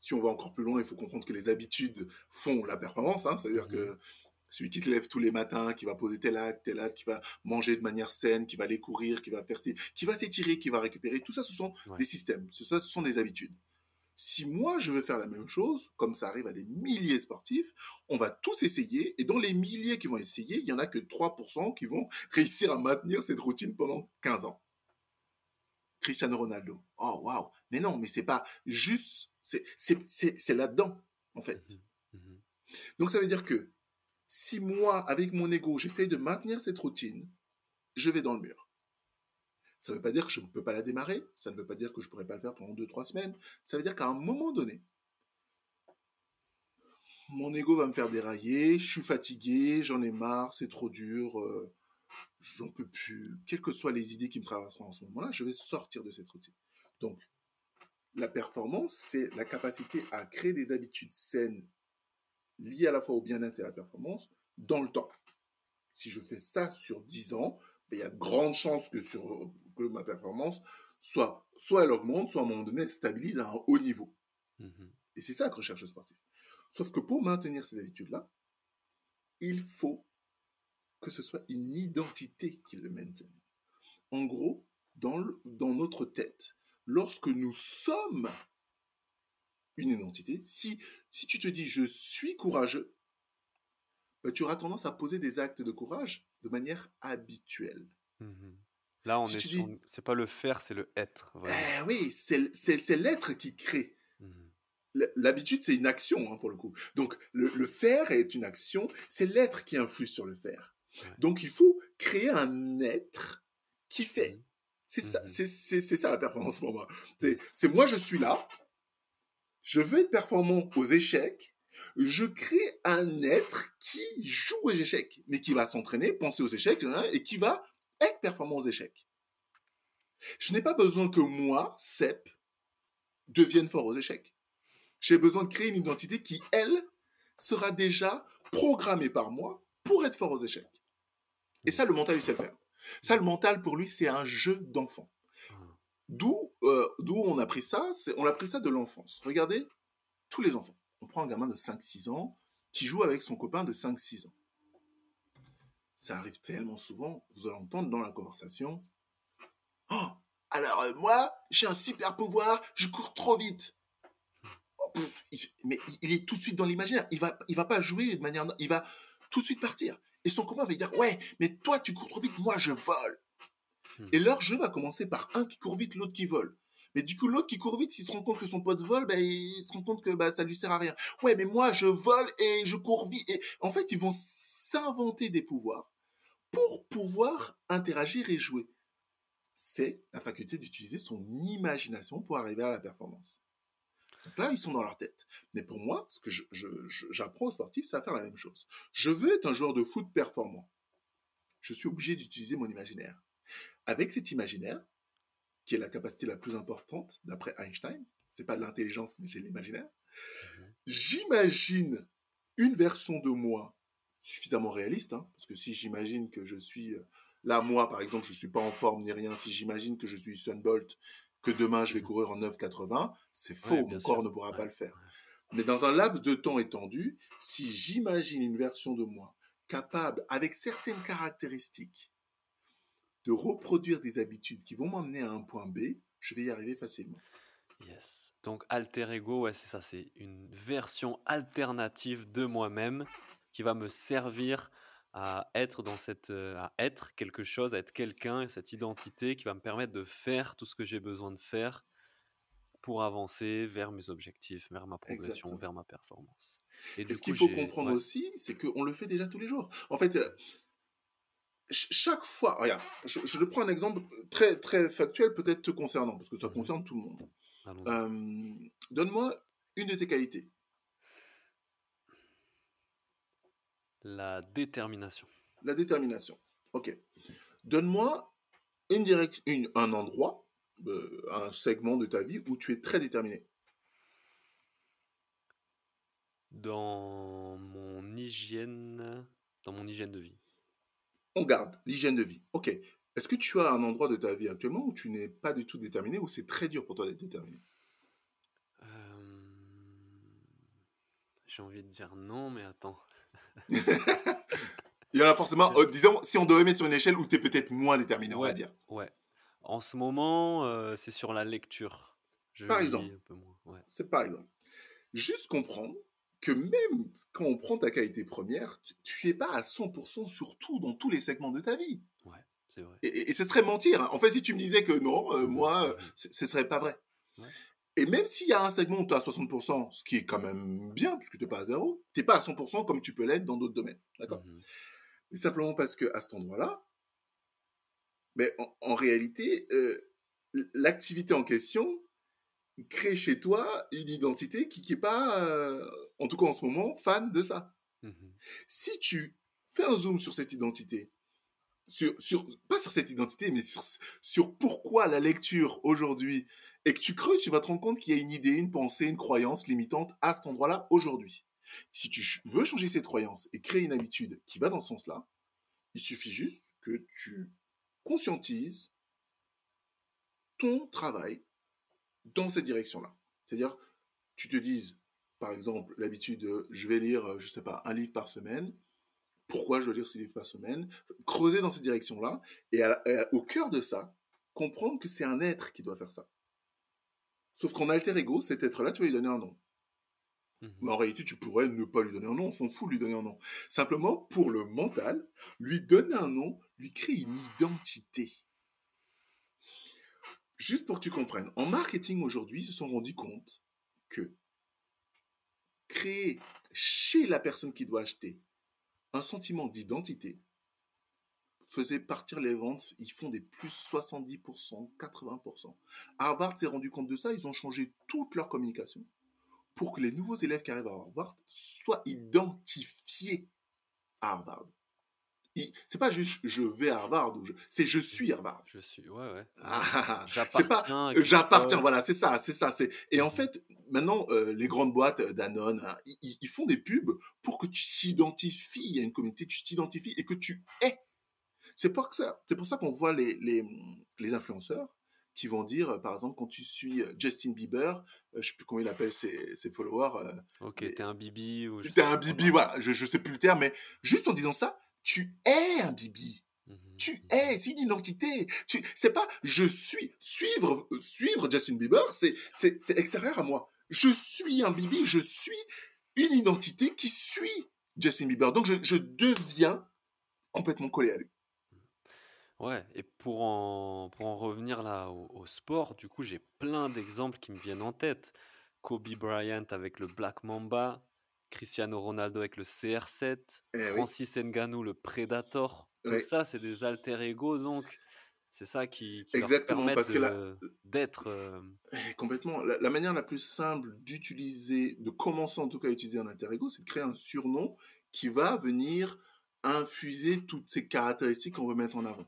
si on va encore plus loin, il faut comprendre que les habitudes font la performance. Hein, C'est-à-dire mmh que celui qui te lève tous les matins, qui va poser tel acte, tel acte, qui va manger de manière saine, qui va aller courir, qui va faire qui va s'étirer, qui va récupérer, tout ça, ce sont des systèmes, ça, ce sont des habitudes. Si moi je veux faire la même chose, comme ça arrive à des milliers de sportifs, on va tous essayer, et dans les milliers qui vont essayer, il y en a que 3% qui vont réussir à maintenir cette routine pendant 15 ans. Cristiano Ronaldo. Oh waouh, mais non, mais c'est pas juste, c'est là-dedans en fait. Mmh mmh Donc ça veut dire que si moi, avec mon ego, j'essaye de maintenir cette routine, je vais dans le mur. Ça ne veut pas dire que je ne peux pas la démarrer, ça ne veut pas dire que je ne pourrais pas le faire pendant 2-3 semaines, ça veut dire qu'à un moment donné, mon ego va me faire dérailler, je suis fatigué, j'en ai marre, c'est trop dur, euh, j'en peux plus. Quelles que soient les idées qui me traverseront en ce moment-là, je vais sortir de cette routine. Donc, la performance, c'est la capacité à créer des habitudes saines lié à la fois au bien-être et à la performance dans le temps. Si je fais ça sur 10 ans, ben, il y a de grandes chances que, sur, que ma performance soit, soit elle augmente, soit à un moment donné elle stabilise à un haut niveau. Mhm. Et c'est ça que recherche le sportif. Sauf que pour maintenir ces habitudes-là, il faut que ce soit une identité qui le maintienne. En gros, dans, dans notre tête, lorsque nous sommes une identité, si, si tu te dis je suis courageux, bah, tu auras tendance à poser des actes de courage de manière habituelle.
Mmh Là, on est sur... C'est pas le faire, c'est le être.
Eh oui, c'est l'être qui crée. Mmh l'habitude, c'est une action, hein, pour le coup. Donc, le, faire est une action, c'est l'être qui influe sur le faire. Donc, il faut créer un être qui fait. Mmh c'est ça, c'est ça la performance pour moi. C'est moi, je suis là, je veux être performant aux échecs, je crée un être qui joue aux échecs, mais qui va s'entraîner, penser aux échecs, et qui va être performant aux échecs. Je n'ai pas besoin que moi, Sep, devienne fort aux échecs. J'ai besoin de créer une identité qui, elle, sera déjà programmée par moi pour être fort aux échecs. Et ça, le mental, il sait le faire. Ça, le mental, pour lui, c'est un jeu d'enfant. D'où euh, on a pris ça On a pris ça de l'enfance. Regardez, tous les enfants. On prend un gamin de 5-6 ans qui joue avec son copain de 5-6 ans. Ça arrive tellement souvent, vous allez entendre dans la conversation. Oh, alors euh, moi, j'ai un super pouvoir, je cours trop vite. Oh, mais il est tout de suite dans l'imaginaire. Il va, il va pas jouer de manière, il va tout de suite partir. Et son copain va dire, ouais, mais toi tu cours trop vite, moi je vole. Hmm. Et leur jeu va commencer par un qui court vite, l'autre qui vole. Mais du coup, l'autre qui court vite, s'il se rend compte que son pote vole, ben, il se rend compte que bah, ça lui sert à rien. Ouais, mais moi, je vole et je cours vite. Et en fait, ils vont s'inventer des pouvoirs pour pouvoir interagir et jouer. C'est la faculté d'utiliser son imagination pour arriver à la performance. Donc là, ils sont dans leur tête. Mais pour moi, ce que j'apprends aux sportifs, c'est à faire la même chose. Je veux être un joueur de foot performant. Je suis obligé d'utiliser mon imaginaire. Avec cet imaginaire, qui est la capacité la plus importante d'après Einstein, c'est pas de l'intelligence, mais c'est l'imaginaire, mhm. j'imagine une version de moi suffisamment réaliste, hein, parce que si j'imagine que je suis euh, là, moi, par exemple, je suis pas en forme ni rien, si j'imagine que je suis Sunbolt, que demain je vais courir en 9,80, c'est faux, mon corps ne pourra pas le faire. Mais dans un laps de temps étendu, si j'imagine une version de moi capable, avec certaines caractéristiques, de reproduire des habitudes qui vont m'emmener à un point B, je vais y arriver facilement.
Yes. Donc alter ego, ouais, c'est ça, c'est une version alternative de moi-même qui va me servir à être dans cette, euh, à être quelque chose, à être quelqu'un, cette identité qui va me permettre de faire tout ce que j'ai besoin de faire pour avancer vers mes objectifs, vers ma progression, vers ma performance.
Et, ce qu'il faut comprendre aussi, c'est qu'on le fait déjà tous les jours. En fait, euh, chaque fois, regarde, je, je, prends un exemple très, très factuel, peut-être te concernant, parce que ça mmh concerne tout le monde. Euh, donne-moi une de tes qualités.
La détermination.
La détermination. Ok. Donne-moi une un endroit, euh, un segment de ta vie où tu es très déterminé.
Dans mon hygiène, dans mon hygiène de vie.
On garde l'hygiène de vie. Ok. Est-ce que tu as un endroit de ta vie actuellement où tu n'es pas du tout déterminé ou c'est très dur pour toi d'être déterminé? Euh,
J'ai envie de dire non, mais attends.
Il y en a forcément, euh, disons, si on devait mettre sur une échelle où tu es peut-être moins déterminé,
on
va dire.
Ouais. En ce moment, euh, c'est sur la lecture.
par exemple. C'est par exemple. Juste comprendre que même quand on prend ta qualité première, tu n'es pas à 100% sur tout dans tous les segments de ta vie.
Ouais, c'est vrai.
Et, ce serait mentir. Hein. En fait, si tu me disais que non, euh, moi, ce serait pas vrai. Ouais. Et même s'il y a un segment où tu as 60%, ce qui est quand même bien, puisque tu n'es pas à zéro, tu n'es pas à 100% comme tu peux l'être dans d'autres domaines. D'accord? Mmh simplement parce que à cet endroit-là, mais en, réalité, euh, l'activité en question crée chez toi une identité qui n'est pas, euh, en tout cas en ce moment, fan de ça. Mmh si tu fais un zoom sur cette identité, sur, sur, pas sur cette identité, mais sur, sur pourquoi la lecture aujourd'hui et que tu creuses, tu vas te rendre compte qu'il y a une idée, une pensée, une croyance limitante à cet endroit-là aujourd'hui. Si tu veux changer cette croyance et créer une habitude qui va dans ce sens-là, il suffit juste que tu conscientises ton travail dans cette direction-là. C'est-à-dire, tu te dises, par exemple, l'habitude de je vais lire, euh, je sais pas, un livre par semaine. Pourquoi je dois lire ce livre par semaine? Creuser dans cette direction-là et, au cœur de ça, comprendre que c'est un être qui doit faire ça. Sauf qu'en alter ego, cet être-là, tu vas lui donner un nom. Mhm. Mais en réalité, tu pourrais ne pas lui donner un nom, on s'en fout de lui donner un nom. Simplement, pour le mental, lui donner un nom, lui créer une identité. Juste pour que tu comprennes, en marketing aujourd'hui, ils se sont rendus compte que créer chez la personne qui doit acheter un sentiment d'identité faisait partir les ventes, ils font des plus 70%, 80%. Harvard s'est rendu compte de ça, ils ont changé toute leur communication pour que les nouveaux élèves qui arrivent à Harvard soient identifiés à Harvard. C'est pas juste je vais à Harvard ou je, c'est je suis Harvard.
Je suis, ouais, ouais.
Ah, j'appartiens. J'appartiens, voilà, c'est ça, c'est ça. C'est et en mmh fait, maintenant, euh, les grandes boîtes euh, Danone, hein, ils, font des pubs pour que tu t'identifies à une communauté, tu t'identifies et que tu es. C'est pour ça, c'est pour ça qu'on voit les, les, les influenceurs qui vont dire, par exemple, quand tu suis euh, Justin Bieber, je sais plus comment il appelle ses, ses followers.
ok, t'es un bibi ou.
T'es un bibi, voilà, je, je sais plus le terme, mais juste en disant ça, tu es un bibi. Mmh tu mmh es, c'est une identité. Tu, c'est pas je suis. Suivre, suivre Justin Bieber, c'est, c'est, c'est extérieur à moi. Je suis un bibi, je suis une identité qui suit Justin Bieber. Donc je, je deviens complètement collé à lui.
Ouais, et pour en, pour en revenir là au, sport, du coup, j'ai plein d'exemples qui me viennent en tête. Kobe Bryant avec le Black Mamba, Cristiano Ronaldo avec le CR7, eh Francis Ngannou le Predator. Tout ça, c'est des alter ego, donc c'est ça qui, qui Exactement, leur permet d'être. Euh,
eh, complètement. La, manière la plus simple d'utiliser, de commencer en tout cas à utiliser un alter ego, c'est de créer un surnom qui va venir infuser toutes ces caractéristiques qu'on veut mettre en avant.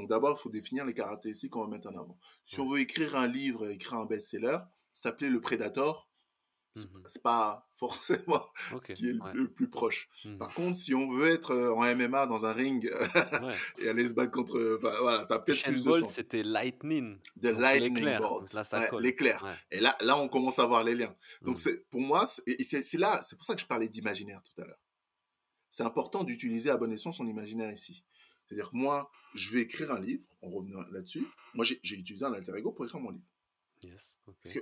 Donc d'abord, il faut définir les caractéristiques qu'on veut mettre en avant. Si on veut écrire un livre, écrire un best-seller, s'appeler le Predator, Mmh c'est pas forcément ce qui est le, plus proche. Mmh. Par contre, si on veut être euh, en MMA dans un ring et aller se battre contre, voilà, ça a peut-être plus de sens.
C'était Lightning.
The Lightning Bolt. L'éclair. Et là, là, on commence à voir les liens. Donc, mmh. pour moi, c'est là, c'est pour ça que je parlais d'imaginaire tout à l'heure. C'est important d'utiliser à bon escient son imaginaire ici. C'est-à-dire, moi, je vais écrire un livre, en revenant là-dessus. Moi, j'ai utilisé un alter ego pour écrire mon livre. Parce que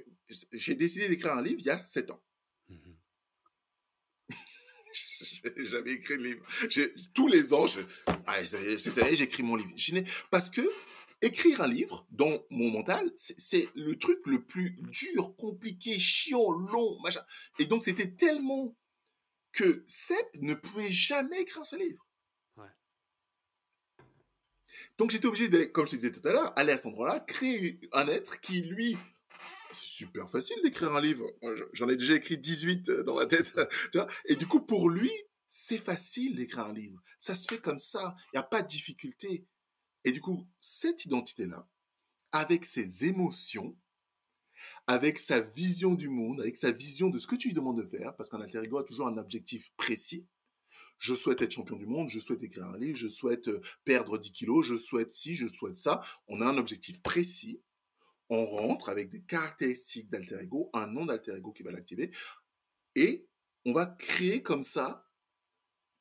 j'ai décidé d'écrire un livre il y a 7 ans. Mmh J'avais écrit le livre. Tous les ans, ah, cette année, j'écris mon livre. Parce que écrire un livre, dans mon mental, c'est le truc le plus dur, compliqué, chiant, long, machin. Et donc, c'était tellement que Sep ne pouvait jamais écrire ce livre. Donc j'étais obligé, de, comme je disais tout à l'heure, aller à cet endroit-là, créer un être qui, lui, c'est super facile d'écrire un livre. J'en ai déjà écrit 18 euh, dans ma tête. et du coup, pour lui, c'est facile d'écrire un livre. Ça se fait comme ça. Il n'y a pas de difficulté. Et du coup, cette identité-là, avec ses émotions, avec sa vision du monde, avec sa vision de ce que tu lui demandes de faire, parce qu'un alter ego a toujours un objectif précis, je souhaite être champion du monde, je souhaite écrire un livre, je souhaite euh, perdre 10 kilos, je souhaite ci, je souhaite ça. On a un objectif précis. On rentre avec des caractéristiques d'alter ego, un nom d'alter ego qui va l'activer. Et on va créer comme ça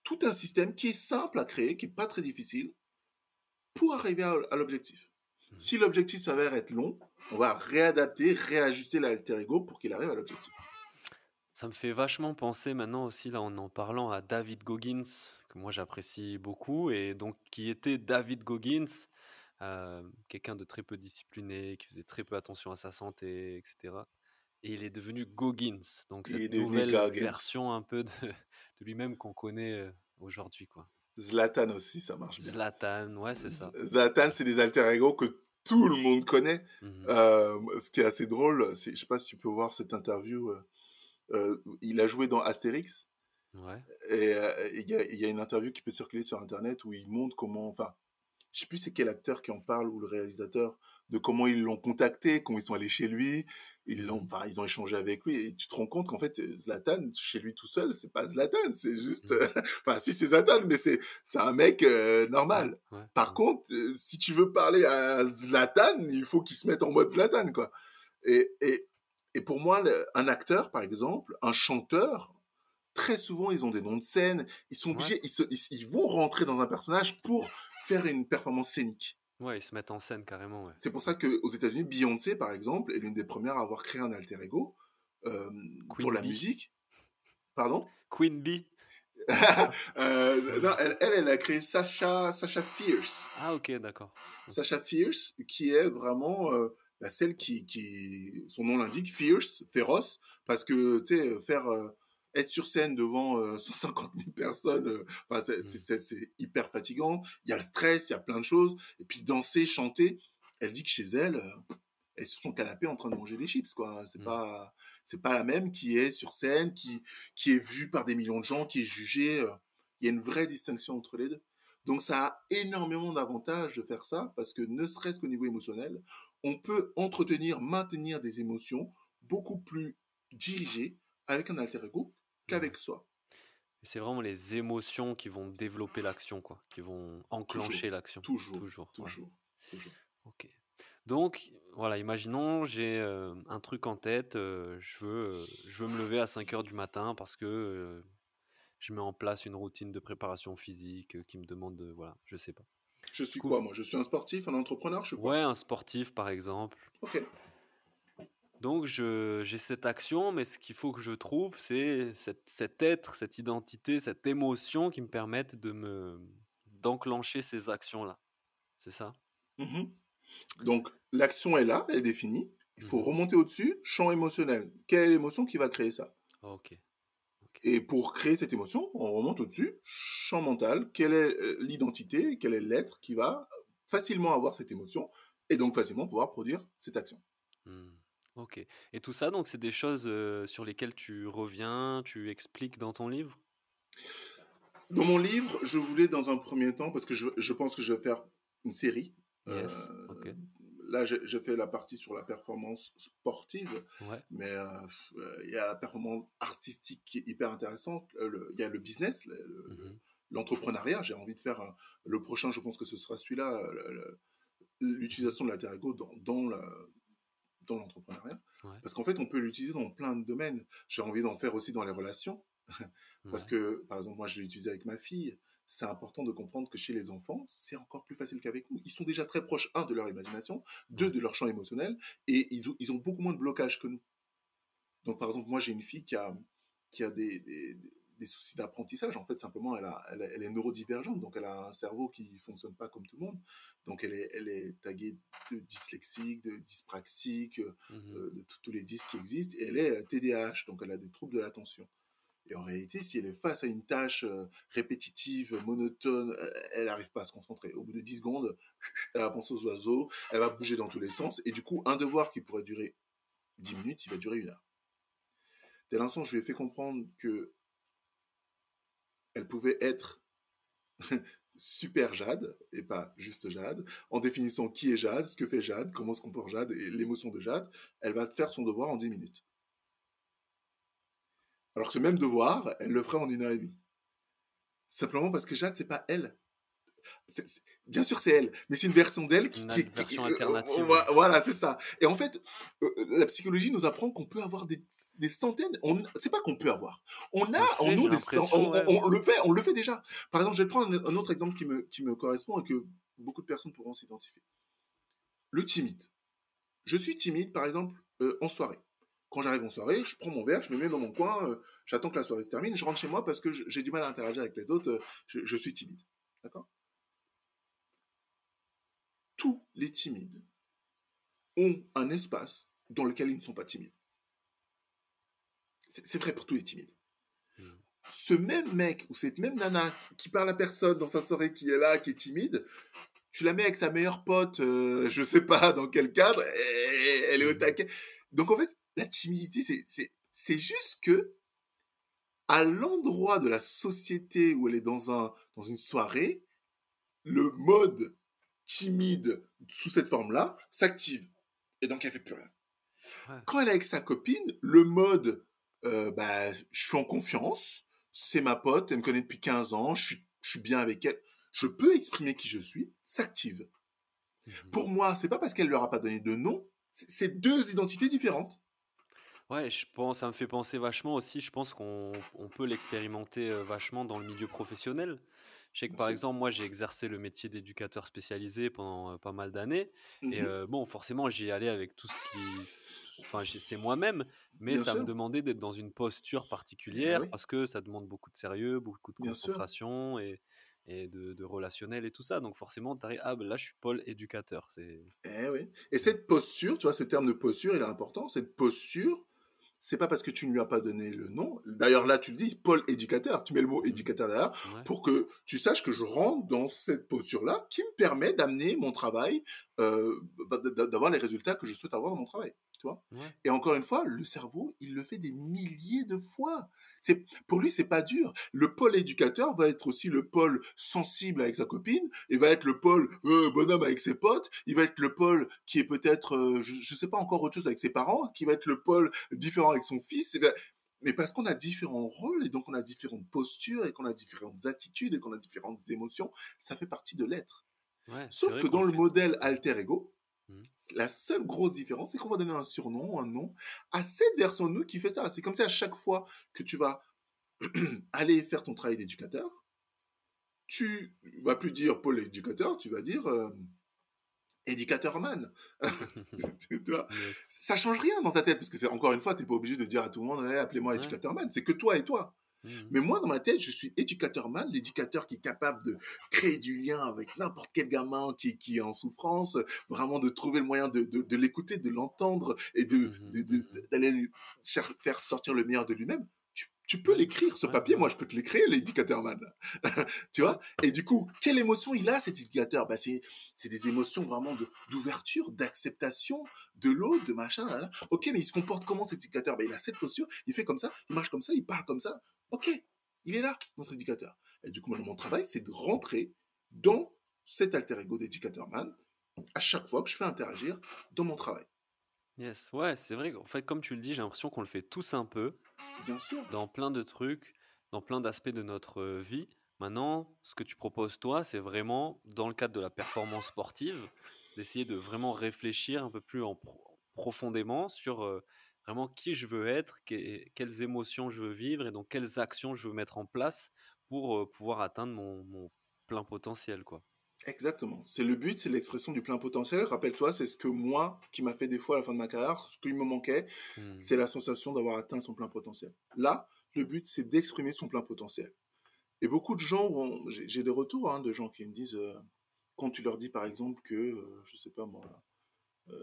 tout un système qui est simple à créer, qui n'est pas très difficile, pour arriver à, l'objectif. Mmh. Si l'objectif s'avère être long, on va réadapter, réajuster l'alter ego pour qu'il arrive à l'objectif.
Ça me fait vachement penser maintenant aussi, là, en en parlant à David Goggins, que moi j'apprécie beaucoup, et donc qui était David Goggins, euh, quelqu'un de très peu discipliné, qui faisait très peu attention à sa santé, etc. Et il est devenu Goggins, donc cette nouvelle version un peu de, de lui-même qu'on connaît euh, aujourd'hui, quoi.
Zlatan aussi, ça marche
bien. Zlatan, ouais, c'est ça.
Zlatan, c'est des alter ego que tout le monde connaît. Mmh euh, ce qui est assez drôle, c'est, je sais pas si tu peux voir cette interview euh, il a joué dans Astérix. Ouais. Et euh, il y, a une interview qui peut circuler sur Internet où il montre comment, enfin, je sais plus c'est quel acteur qui en parle ou le réalisateur de comment ils l'ont contacté, comment ils sont allés chez lui, ils l'ont, enfin, ils ont échangé avec lui et tu te rends compte qu'en fait Zlatan chez lui tout seul, c'est pas Zlatan, c'est juste, mmh. enfin si c'est Zlatan, mais c'est c'est un mec euh, normal. Par contre, si tu veux parler à Zlatan, il faut qu'il se mette en mode Zlatan quoi. Et, et Et pour moi, un acteur, par exemple, un chanteur, très souvent, ils ont des noms de scène. Ils sont obligés, ils, vont rentrer dans un personnage pour faire une performance scénique.
Ouais, ils se mettent en scène carrément. Ouais.
C'est pour ça qu'aux États-Unis, Beyoncé, par exemple, est l'une des premières à avoir créé un alter ego euh, pour la musique. Pardon?
Queen Bee.
Euh, non, elle, elle, a créé Sacha, Sacha Fierce.
Ah, ok, d'accord.
Sacha Fierce, qui est vraiment euh, bah, celle qui, qui, son nom l'indique, fierce, féroce, parce que, tu sais, faire, être sur scène devant 150 000 personnes, enfin, mmh. c'est hyper fatigant. Il y a le stress, il y a plein de choses. Et puis danser, chanter. Elle dit que chez elle, elle est sur son canapé en train de manger des chips, quoi. C'est mmh. pas, c'est pas la même qui est sur scène, qui, qui est vue par des millions de gens, qui est jugée. Il y a une vraie distinction entre les deux. Donc ça a énormément d'avantages de faire ça parce que ne serait-ce qu'au niveau émotionnel, on peut entretenir, maintenir des émotions beaucoup plus dirigées avec un alter ego qu'avec mmh. soi.
C'est vraiment les émotions qui vont développer l'action, quoi, qui vont enclencher l'action.
Toujours, toujours, toujours, toujours.
Ok. Donc, voilà, imaginons, j'ai un truc en tête, je, veux, je veux me lever à 5 heures du matin parce que je mets en place une routine de préparation physique qui me demande de. Voilà, je sais pas.
Je suis quoi, moi? Je suis un sportif, un entrepreneur je
Ouais, un sportif, par exemple.
Ok.
Donc, j'ai cette action, mais ce qu'il faut que je trouve, c'est cet être, cette identité, cette émotion qui me permettent de me d'enclencher ces actions-là. C'est ça?
Mmh donc, l'action est là, elle est définie. Il faut mmh remonter au-dessus, champ émotionnel. Quelle est l'émotion qui va créer ça?
Ok.
Et pour créer cette émotion, on remonte au-dessus, champ mental. Quelle est euh, l'identité, quel est l'être qui va facilement avoir cette émotion et donc facilement pouvoir produire cette action.
Mmh. Ok. Et tout ça, donc, c'est des choses euh, sur lesquelles tu reviens, tu expliques dans ton livre?
Dans mon livre, je voulais dans un premier temps, parce que je, je pense que je vais faire une série euh, là, j'ai fait la partie sur la performance sportive, mais euh, il y a la performance artistique qui est hyper intéressante. Euh, il y a le business, mhm. l'entrepreneuriat. J'ai envie de faire le prochain, je pense que ce sera celui-là, l'utilisation de la Terre dans dans l'entrepreneuriat. Parce qu'en fait, on peut l'utiliser dans plein de domaines. J'ai envie d'en faire aussi dans les relations. Parce que, par exemple, moi, je l'ai utilisé avec ma fille c'est important de comprendre que chez les enfants, c'est encore plus facile qu'avec nous. Ils sont déjà très proches, un, de leur imagination, deux, de leur champ émotionnel, et ils ont, ils ont beaucoup moins de blocage que nous. Donc, par exemple, moi, j'ai une fille qui a, qui a des, des, soucis d'apprentissage. En fait, simplement, elle, a, elle, est neurodivergente, donc elle a un cerveau qui ne fonctionne pas comme tout le monde. Donc, elle est, elle est taguée de dyslexique, de dyspraxique, mmh euh, de tous les dys qui existent, et elle est TDAH, donc elle a des troubles de l'attention. Et en réalité, si elle est face à une tâche répétitive, monotone, elle n'arrive pas à se concentrer. Au bout de 10 secondes, elle va penser aux oiseaux, elle va bouger dans tous les sens, et du coup, un devoir qui pourrait durer 10 minutes, il va durer une heure. Dès l'instant, je lui ai fait comprendre que elle pouvait être super Jade, et pas juste Jade, en définissant qui est Jade, ce que fait Jade, comment se comporte Jade, et l'émotion de Jade, elle va faire son devoir en 10 minutes. Alors que ce même devoir, elle le ferait en une heure et demie. Simplement parce que Jade, c'est pas elle. bien sûr, c'est elle, mais c'est une version d'elle qui,
une version euh, alternative.
voilà, c'est ça. Et en fait, euh, la psychologie nous apprend qu'on peut avoir des, centaines. On, c'est pas qu'on peut avoir. On a en nous des centaines. On, le fait, on le fait déjà. Par exemple, je vais prendre un, autre exemple qui me, qui me correspond et que beaucoup de personnes pourront s'identifier. Le timide. Je suis timide, par exemple, euh, en soirée. Quand j'arrive en soirée, je prends mon verre, je me mets dans mon coin, euh, j'attends que la soirée se termine, je rentre chez moi parce que j'ai du mal à interagir avec les autres, euh, je, suis timide. D'accord? Tous les timides ont un espace dans lequel ils ne sont pas timides. C'est vrai pour tous les timides. Hmm. Ce même mec ou cette même nana qui parle à personne dans sa soirée qui est là, qui est timide, tu la mets avec sa meilleure pote, euh, je sais pas dans quel cadre, elle est au taquet. Donc en fait, la timidité, c'est juste que à l'endroit de la société où elle est dans, un, dans une soirée, le mode timide sous cette forme-là s'active. Et donc, elle fait plus rien. Quand elle est avec sa copine, le mode euh, bah, je suis en confiance, c'est ma pote, elle me connaît depuis 15 ans, je suis, je suis bien avec elle, je peux exprimer qui je suis, s'active. Mmh Pour moi, c'est pas parce qu'elle leur a pas donné de nom, c'est deux identités différentes.
Ouais, je pense, ça me fait penser vachement aussi, je pense qu'on on peut l'expérimenter euh, vachement dans le milieu professionnel. Je sais que
Bien
par
sûr.
exemple, moi j'ai exercé le métier d'éducateur spécialisé pendant euh, pas mal d'années. Et
Mhm.
euh, bon, forcément, j'y allais avec tout ce qui... Enfin, c'est moi-même, mais
Bien
ça me demandait d'être dans une posture
Eh
particulière
oui,
parce que ça demande beaucoup de sérieux, beaucoup de
bien sûr.
concentration et, et de, de relationnel et tout ça. Donc forcément, t'arrives, ah ben là, je suis Paul éducateur.
Eh oui. Et cette posture, tu vois, ce terme de posture, il est important. Cette posture, c'est pas parce que tu ne lui as pas donné le nom. D'ailleurs, là, tu le dis, Paul éducateur. Tu mets le mot
Mhm.
éducateur derrière
Ouais,
pour que tu saches que je rentre dans cette posture-là qui me permet d'amener mon travail, euh, bah, d'avoir les résultats que je souhaite avoir dans mon travail. Tu vois
ouais.
Et encore une fois, le cerveau, il le fait des milliers de fois. C'est pour lui, c'est pas dur. Le pôle éducateur va être aussi le pôle sensible avec sa copine, et va être le pôle euh, bonhomme avec ses potes. Il va être le pôle qui est peut-être, euh, je, je sais pas encore autre chose avec ses parents, qui va être le pôle différent avec son fils. Et mais parce qu'on a différents rôles et donc on a différentes postures et qu'on a différentes attitudes et qu'on a différentes émotions, ça fait partie de l'être.
Ouais,
Sauf que dans
le
le
fait tous.
modèle alter ego,
Mhm.
la seule grosse différence, c'est qu'on va donner un surnom, un nom à cette version de nous qui fait ça. C'est comme si à chaque fois que tu vas aller faire ton travail d'éducateur, tu vas plus dire Paul éducateur, tu vas dire euh, éducateur man. tu tu vois?
Yes.
ça change rien dans ta tête parce que c'est encore une fois, t'es pas obligé de dire à tout le monde, Eh, appelez-moi
Ouais.
éducateur man. C'est que toi et toi.
Mhm.
Mais moi, dans ma tête, je suis éducateur man, l'éducateur qui est capable de créer du lien avec n'importe quel gamin qui, qui est en souffrance, vraiment de trouver le moyen de, de, de l'écouter, de l'entendre et de,
mhm.
d'aller faire sortir le meilleur de lui-même. Tu, peux l'écrire, ce papier, moi je peux te l'écrire, l'éducateur man. tu vois? Et du coup, quelle émotion il a cet éducateur bah, c'est, c'est des émotions vraiment de, d'ouverture, d'acceptation de l'autre, de machin. là, là. Ok, mais il se comporte comment cet éducateur bah, Il a cette posture, il fait comme ça, il marche comme ça, il parle comme ça. Ok, il est là, notre éducateur. Et du coup, mon travail, c'est de rentrer dans cet alter ego d'éducateur man à chaque fois que je fais interagir dans mon travail.
Yes, ouais, c'est vrai qu'en fait, comme tu le dis, j'ai l'impression qu'on le fait tous un peu
Bien sûr.
dans plein de trucs, dans plein d'aspects de notre euh, vie. Maintenant, ce que tu proposes, toi, c'est vraiment, dans le cadre de la performance sportive, d'essayer de vraiment réfléchir un peu plus en pro- profondément sur euh, vraiment qui je veux être, que- quelles émotions je veux vivre et donc quelles actions je veux mettre en place pour euh, pouvoir atteindre mon, mon plein potentiel, quoi.
Exactement. C'est le but, c'est l'expression du plein potentiel. Rappelle-toi, c'est ce que moi, qui m'a fait des fois à la fin de ma carrière, ce qui me manquait,
Hmm.
c'est la sensation d'avoir atteint son plein potentiel. Là, le but, c'est d'exprimer son plein potentiel. Et beaucoup de gens, j'ai des retours hein, de gens qui me disent, euh, quand tu leur dis par exemple que, euh, je sais pas moi, euh,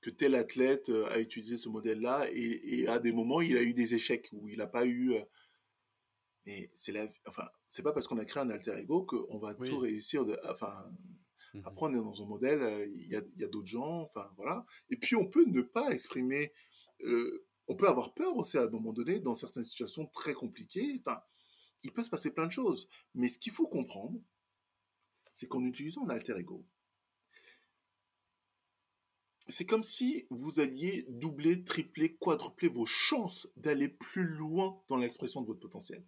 que tel athlète euh, a utilisé ce modèle-là et, et à des moments, il a eu des échecs où il n'a pas eu. Mais c'est la, enfin, c'est pas parce qu'on a créé un alter ego qu'on va
Oui.
tout réussir. De, enfin,
Mhm.
après, on est dans un modèle, euh, il y a, il y a d'autres gens, enfin voilà. Et puis, on peut ne pas exprimer. euh, on peut avoir peur aussi à un moment donné, dans certaines situations très compliquées. Enfin, il peut se passer plein de choses. Mais ce qu'il faut comprendre, c'est qu'en utilisant un alter ego, c'est comme si vous alliez doubler, tripler, quadrupler vos chances d'aller plus loin dans l'expression de votre potentiel.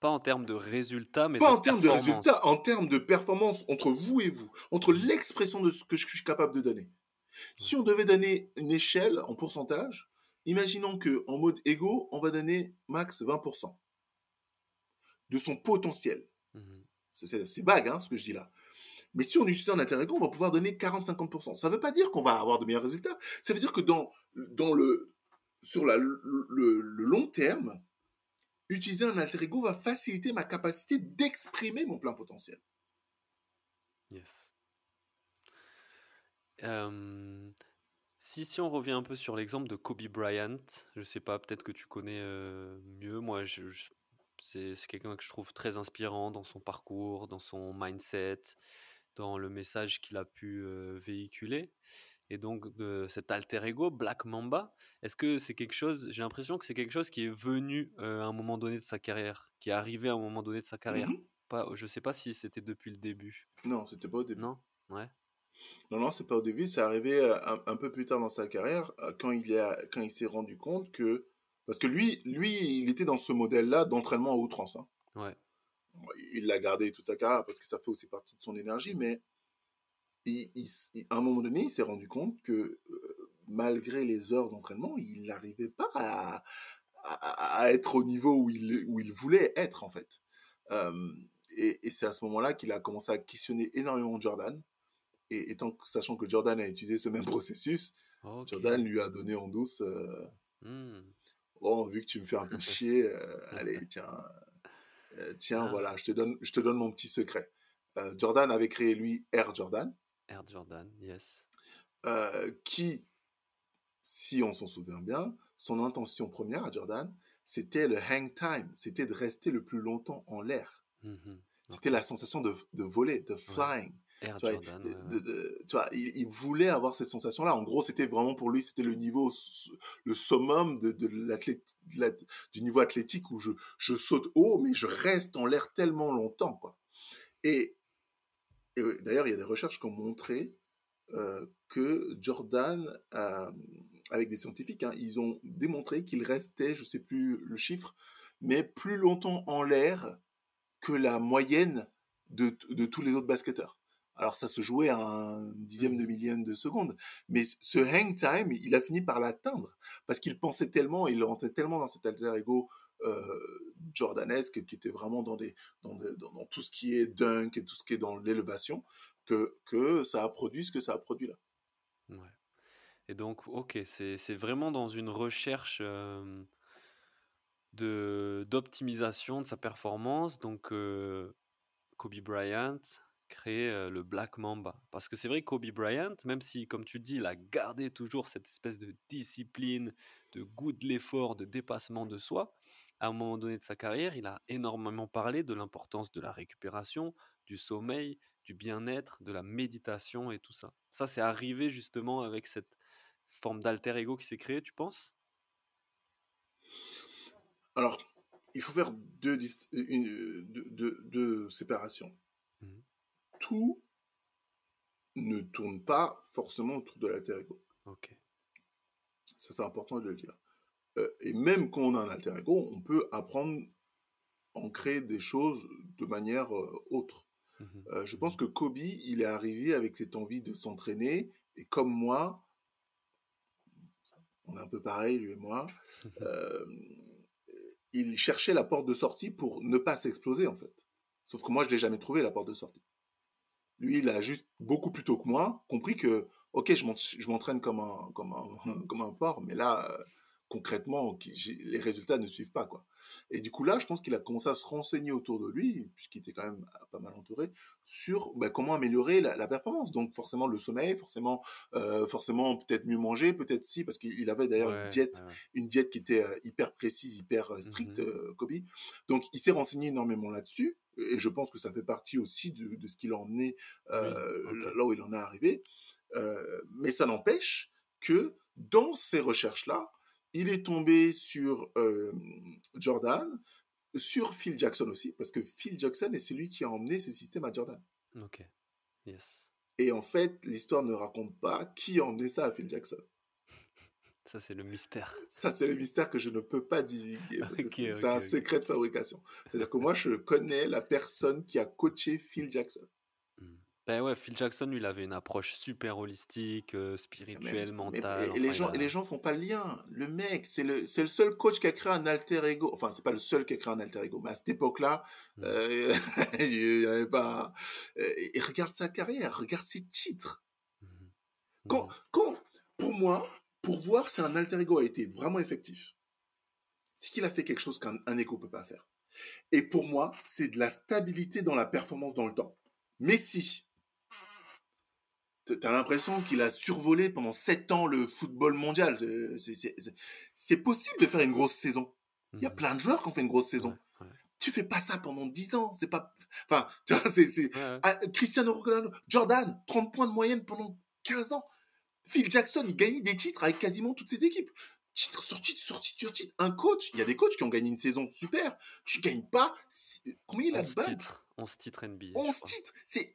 Pas en termes de résultats, mais
Pas en termes de
performance.
résultats, en termes de performance entre vous et vous, entre l'expression de ce que je suis capable de donner. Si on devait donner une échelle en pourcentage, imaginons que en mode égo, on va donner max 20% de son potentiel. C'est- C'est c'est vague hein, ce que je dis là. Mais si on utilise un ego, on va pouvoir donner 40-50%. Ça ne veut pas dire qu'on va avoir de meilleurs résultats. Ça veut dire que dans, dans le, sur la- le, long terme, utiliser un alter ego va faciliter ma capacité d'exprimer mon plein potentiel.
Yes. Euh, si, si on revient un peu sur l'exemple de Kobe Bryant, je sais pas, peut-être que tu connais euh, mieux. Moi, c'est quelqu'un que je trouve très inspirant dans son parcours, dans son mindset, dans le message qu'il a pu véhiculer. Et donc, de cet alter ego, Black Mamba, est-ce que c'est quelque chose, j'ai l'impression que c'est quelque chose qui est venu à un moment donné de sa carrière, qui est arrivé à un moment donné de sa carrière?
Mhm.
Pas, je sais pas si c'était depuis le début.
Non, c'était pas au début.
Non? Ouais.
Non, non, c'est pas au début. C'est arrivé un, un peu plus tard dans sa carrière, quand il, a, quand il s'est rendu compte que. Parce que lui, lui, il était dans ce modèle-là d'entraînement à outrance. hein.
Ouais.
Il l'a gardé toute sa carrière parce que ça fait aussi partie de son énergie, mais il- il à un moment donné, il s'est rendu compte que euh, malgré les heures d'entraînement, il n'arrivait pas à, à, être au niveau où il, où il voulait être, en fait. Euh, et, et c'est à ce moment-là qu'il a commencé à questionner énormément Jordan. Et étant, sachant que Jordan a utilisé ce même processus, Jordan lui a donné en douce euh, hmm. Bon, vu que tu me fais un peu chier, euh, allez, tiens, tiens, ah. voilà, je te, donne, je te donne mon petit secret. Jordan avait créé, lui, Air Jordan.
Air Jordan, yes.
qui, si on s'en souvient bien, son intention première à Jordan, c'était le hang time, c'était de rester le plus longtemps en l'air. Mmh c'était la sensation de, de voler, de flying. Tu, vois, tu vois, il, voulait avoir cette sensation-là. En gros, c'était vraiment pour lui, c'était le niveau, le summum de, de du niveau athlétique où je, je saute haut, mais je reste en l'air tellement longtemps, quoi. Et, et d'ailleurs, il y a des recherches qui ont montré euh, que Jordan, euh, avec des scientifiques, hein, ils ont démontré qu'il restait, je sais plus le chiffre, mais plus longtemps en l'air que la moyenne de, de, tous les autres basketteurs. Alors ça se jouait à un dixième de millième de seconde, mais ce hang time, il a fini par l'atteindre parce qu'il pensait tellement, il rentrait tellement dans cet alter ego euh, jordanesque qui était vraiment dans, tout ce qui est dunk et tout ce qui est dans l'élévation que, ça a produit ce que ça a produit là.
Et donc, ok, c'est vraiment dans une recherche d'optimisation de sa performance. Donc, euh, Kobe Bryant crée euh, le Black Mamba. Parce que c'est vrai que Kobe Bryant, même si, comme tu dis, il a gardé toujours cette espèce de discipline, de goût de l'effort, de dépassement de soi, à un moment donné de sa carrière, il a énormément parlé de l'importance de la récupération, du sommeil, du bien-être, de la méditation et tout ça. Ça, c'est arrivé justement avec cette forme d'alter ego qui s'est créée, tu penses?
Alors, il faut faire deux, une, deux, séparations. Mmh. Tout ne tourne pas forcément autour de l'alter ego. Ok. Ça, c'est important de le dire. Euh, et même quand on a un alter ego, on peut apprendre à en créer des choses de manière euh, autre. Mmh euh, je pense que Kobe, il est arrivé avec cette envie de s'entraîner, et comme moi, on est un peu pareil, lui et moi, il cherchait la porte de sortie pour ne pas s'exploser, en fait. Sauf que moi, je l'ai jamais trouvé, la porte de sortie. Lui, il a juste beaucoup plus tôt que moi compris que, ok, je m'entraîne comme un, comme, un, porc, mais là, concrètement, les résultats ne suivent pas, quoi. Et du coup, là, je pense qu'il a commencé à se renseigner autour de lui, puisqu'il était quand même pas mal entouré, sur bah, comment améliorer la, performance. Donc, forcément, le sommeil, forcément, euh, forcément peut-être mieux manger, peut-être si, parce qu'il avait d'ailleurs une diète, une diète qui était euh, hyper précise, hyper euh, stricte, mmh Kobe. Donc, il s'est renseigné énormément là-dessus, et je pense que ça fait partie aussi de, ce qui l'a emmené là où il en est arrivé. mais ça n'empêche que dans ces recherches-là, il est tombé sur euh, Jordan, sur Phil Jackson aussi, parce que Phil Jackson est celui qui a emmené ce système à Jordan. Ok, yes. Et en fait, l'histoire ne raconte pas qui a emmené ça à Phil Jackson.
Ça, c'est le mystère.
Ça, c'est le mystère que je ne peux pas divulguer. c'est un secret de fabrication. C'est-à-dire que moi, je connais la personne qui a coaché Phil Jackson.
Ben ouais, Phil Jackson, lui, il avait une approche super holistique, euh, spirituelle, mentale.
et, les gens, et les gens font pas le lien. Le mec, c'est le, c'est le seul coach qui a créé un alter ego. Enfin, c'est pas le seul qui a créé un alter ego, mais à cette époque-là, mmh. euh, il n'y avait pas. Euh, et regarde sa carrière, regarde ses titres. Mmh quand, mmh quand, pour moi, pour voir si un alter ego a été vraiment effectif, c'est qu'il a fait quelque chose qu'un un ego peut pas faire. Et pour moi, c'est de la stabilité dans la performance dans le temps. Messi, T'as l'impression qu'il a survolé pendant sept ans le football mondial. C'est possible de faire une grosse saison. Il y a mmh. plein de joueurs qui ont fait une grosse saison. Tu fais pas ça pendant dix ans. C'est pas. Enfin, tu vois, c'est. Ah, Cristiano Ronaldo, Jordan, 30 points de moyenne pendant 15 ans. Phil Jackson, il gagnait des titres avec quasiment toutes ses équipes. Titre sur titre, sur titre, sur titre. Un coach, il y a des coachs qui ont gagné une saison super. Tu gagnes pas. Combien il a de balles?
11 titres NBA.
11 titres. C'est.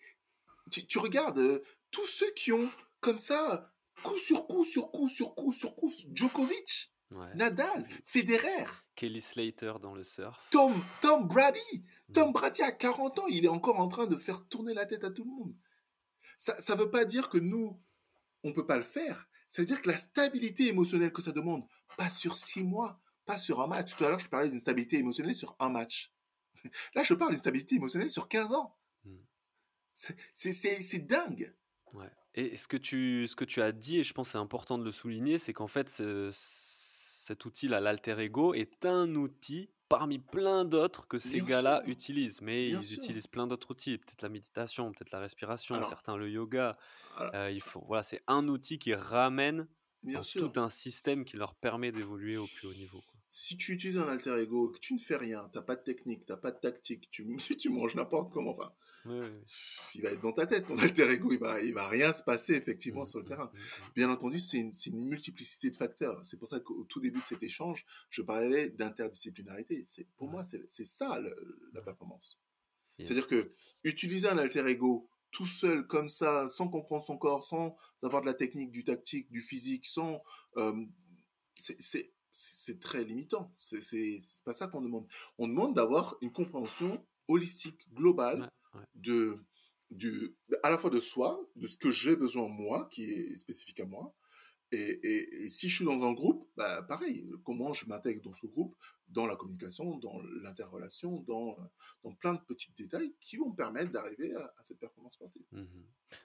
Tu, tu, regardes, euh, tous ceux qui ont, comme ça, coup sur coup, sur coup, sur coup, sur coup, Djokovic, Nadal, Federer.
Kelly Slater dans le surf.
Tom, Tom Brady. Tom Brady a 40 ans, il est encore en train de faire tourner la tête à tout le monde. Ça ne veut pas dire que nous, on peut pas le faire. C'est-à-dire que la stabilité émotionnelle que ça demande, pas sur six mois, pas sur un match. Tout à l'heure, je parlais d'une stabilité émotionnelle sur un match. Là, je parle d'une stabilité émotionnelle sur 15 ans.
Hmm.
C'est dingue.
Et ce que, tu, ce que tu as dit, et je pense c'est important de le souligner, c'est qu'en fait, cet outil, l'alter ego, est un outil parmi plein d'autres que ces gars-là utilisent. Mais ils utilisent plein d'autres outils, peut-être la méditation, peut-être la respiration, certains le yoga. Euh, il faut, voilà, c'est un outil qui ramène tout un système qui leur permet d'évoluer au plus haut niveau
si tu utilises un alter ego, que tu ne fais rien, tu n'as pas de technique, tu n'as pas de tactique, tu, tu manges n'importe comment, enfin, il va être dans ta tête, ton alter ego, il va, il va rien se passer effectivement mmh, sur le mmh, terrain. Mmh, Bien entendu, c'est une, une, multiplicité de facteurs. C'est pour ça qu'au tout début de cet échange, je parlais d'interdisciplinarité. C'est, pour moi, c'est, ça la performance. C'est-à-dire que utiliser un alter ego tout seul comme ça, sans comprendre son corps, sans avoir de la technique, du tactique, du physique, sans... Euh, c'est c'est très limitant. C'est pas ça qu'on demande. On demande d'avoir une compréhension holistique, globale, de, du, à la fois de soi, de ce que j'ai besoin moi, qui est spécifique à moi. Et, si je suis dans un groupe, bah, pareil, comment je m'intègre dans ce groupe, dans la communication, dans l'interrelation, dans, dans plein de petits détails qui vont permettre d'arriver à, cette performance sportive.
Mmh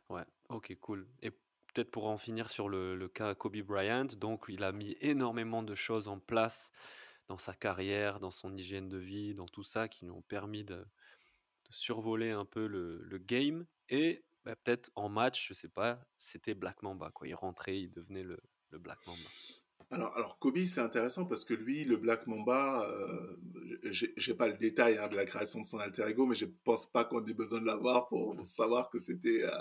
ouais, ok, cool. Et peut-être pour en finir sur le, cas Kobe Bryant, donc il a mis énormément de choses en place dans sa carrière, dans son hygiène de vie, dans tout ça, qui lui ont permis de, survoler un peu le, game. Et bah, peut-être en match, je sais pas, c'était Black Mamba. Quoi. Il rentrait, il devenait le, Black Mamba.
Alors, alors Kobe, c'est intéressant parce que lui, le Black Mamba, euh, j'ai pas le détail hein, de la création de son alter ego, mais je pense pas qu'on ait besoin de l'avoir pour savoir que c'était euh,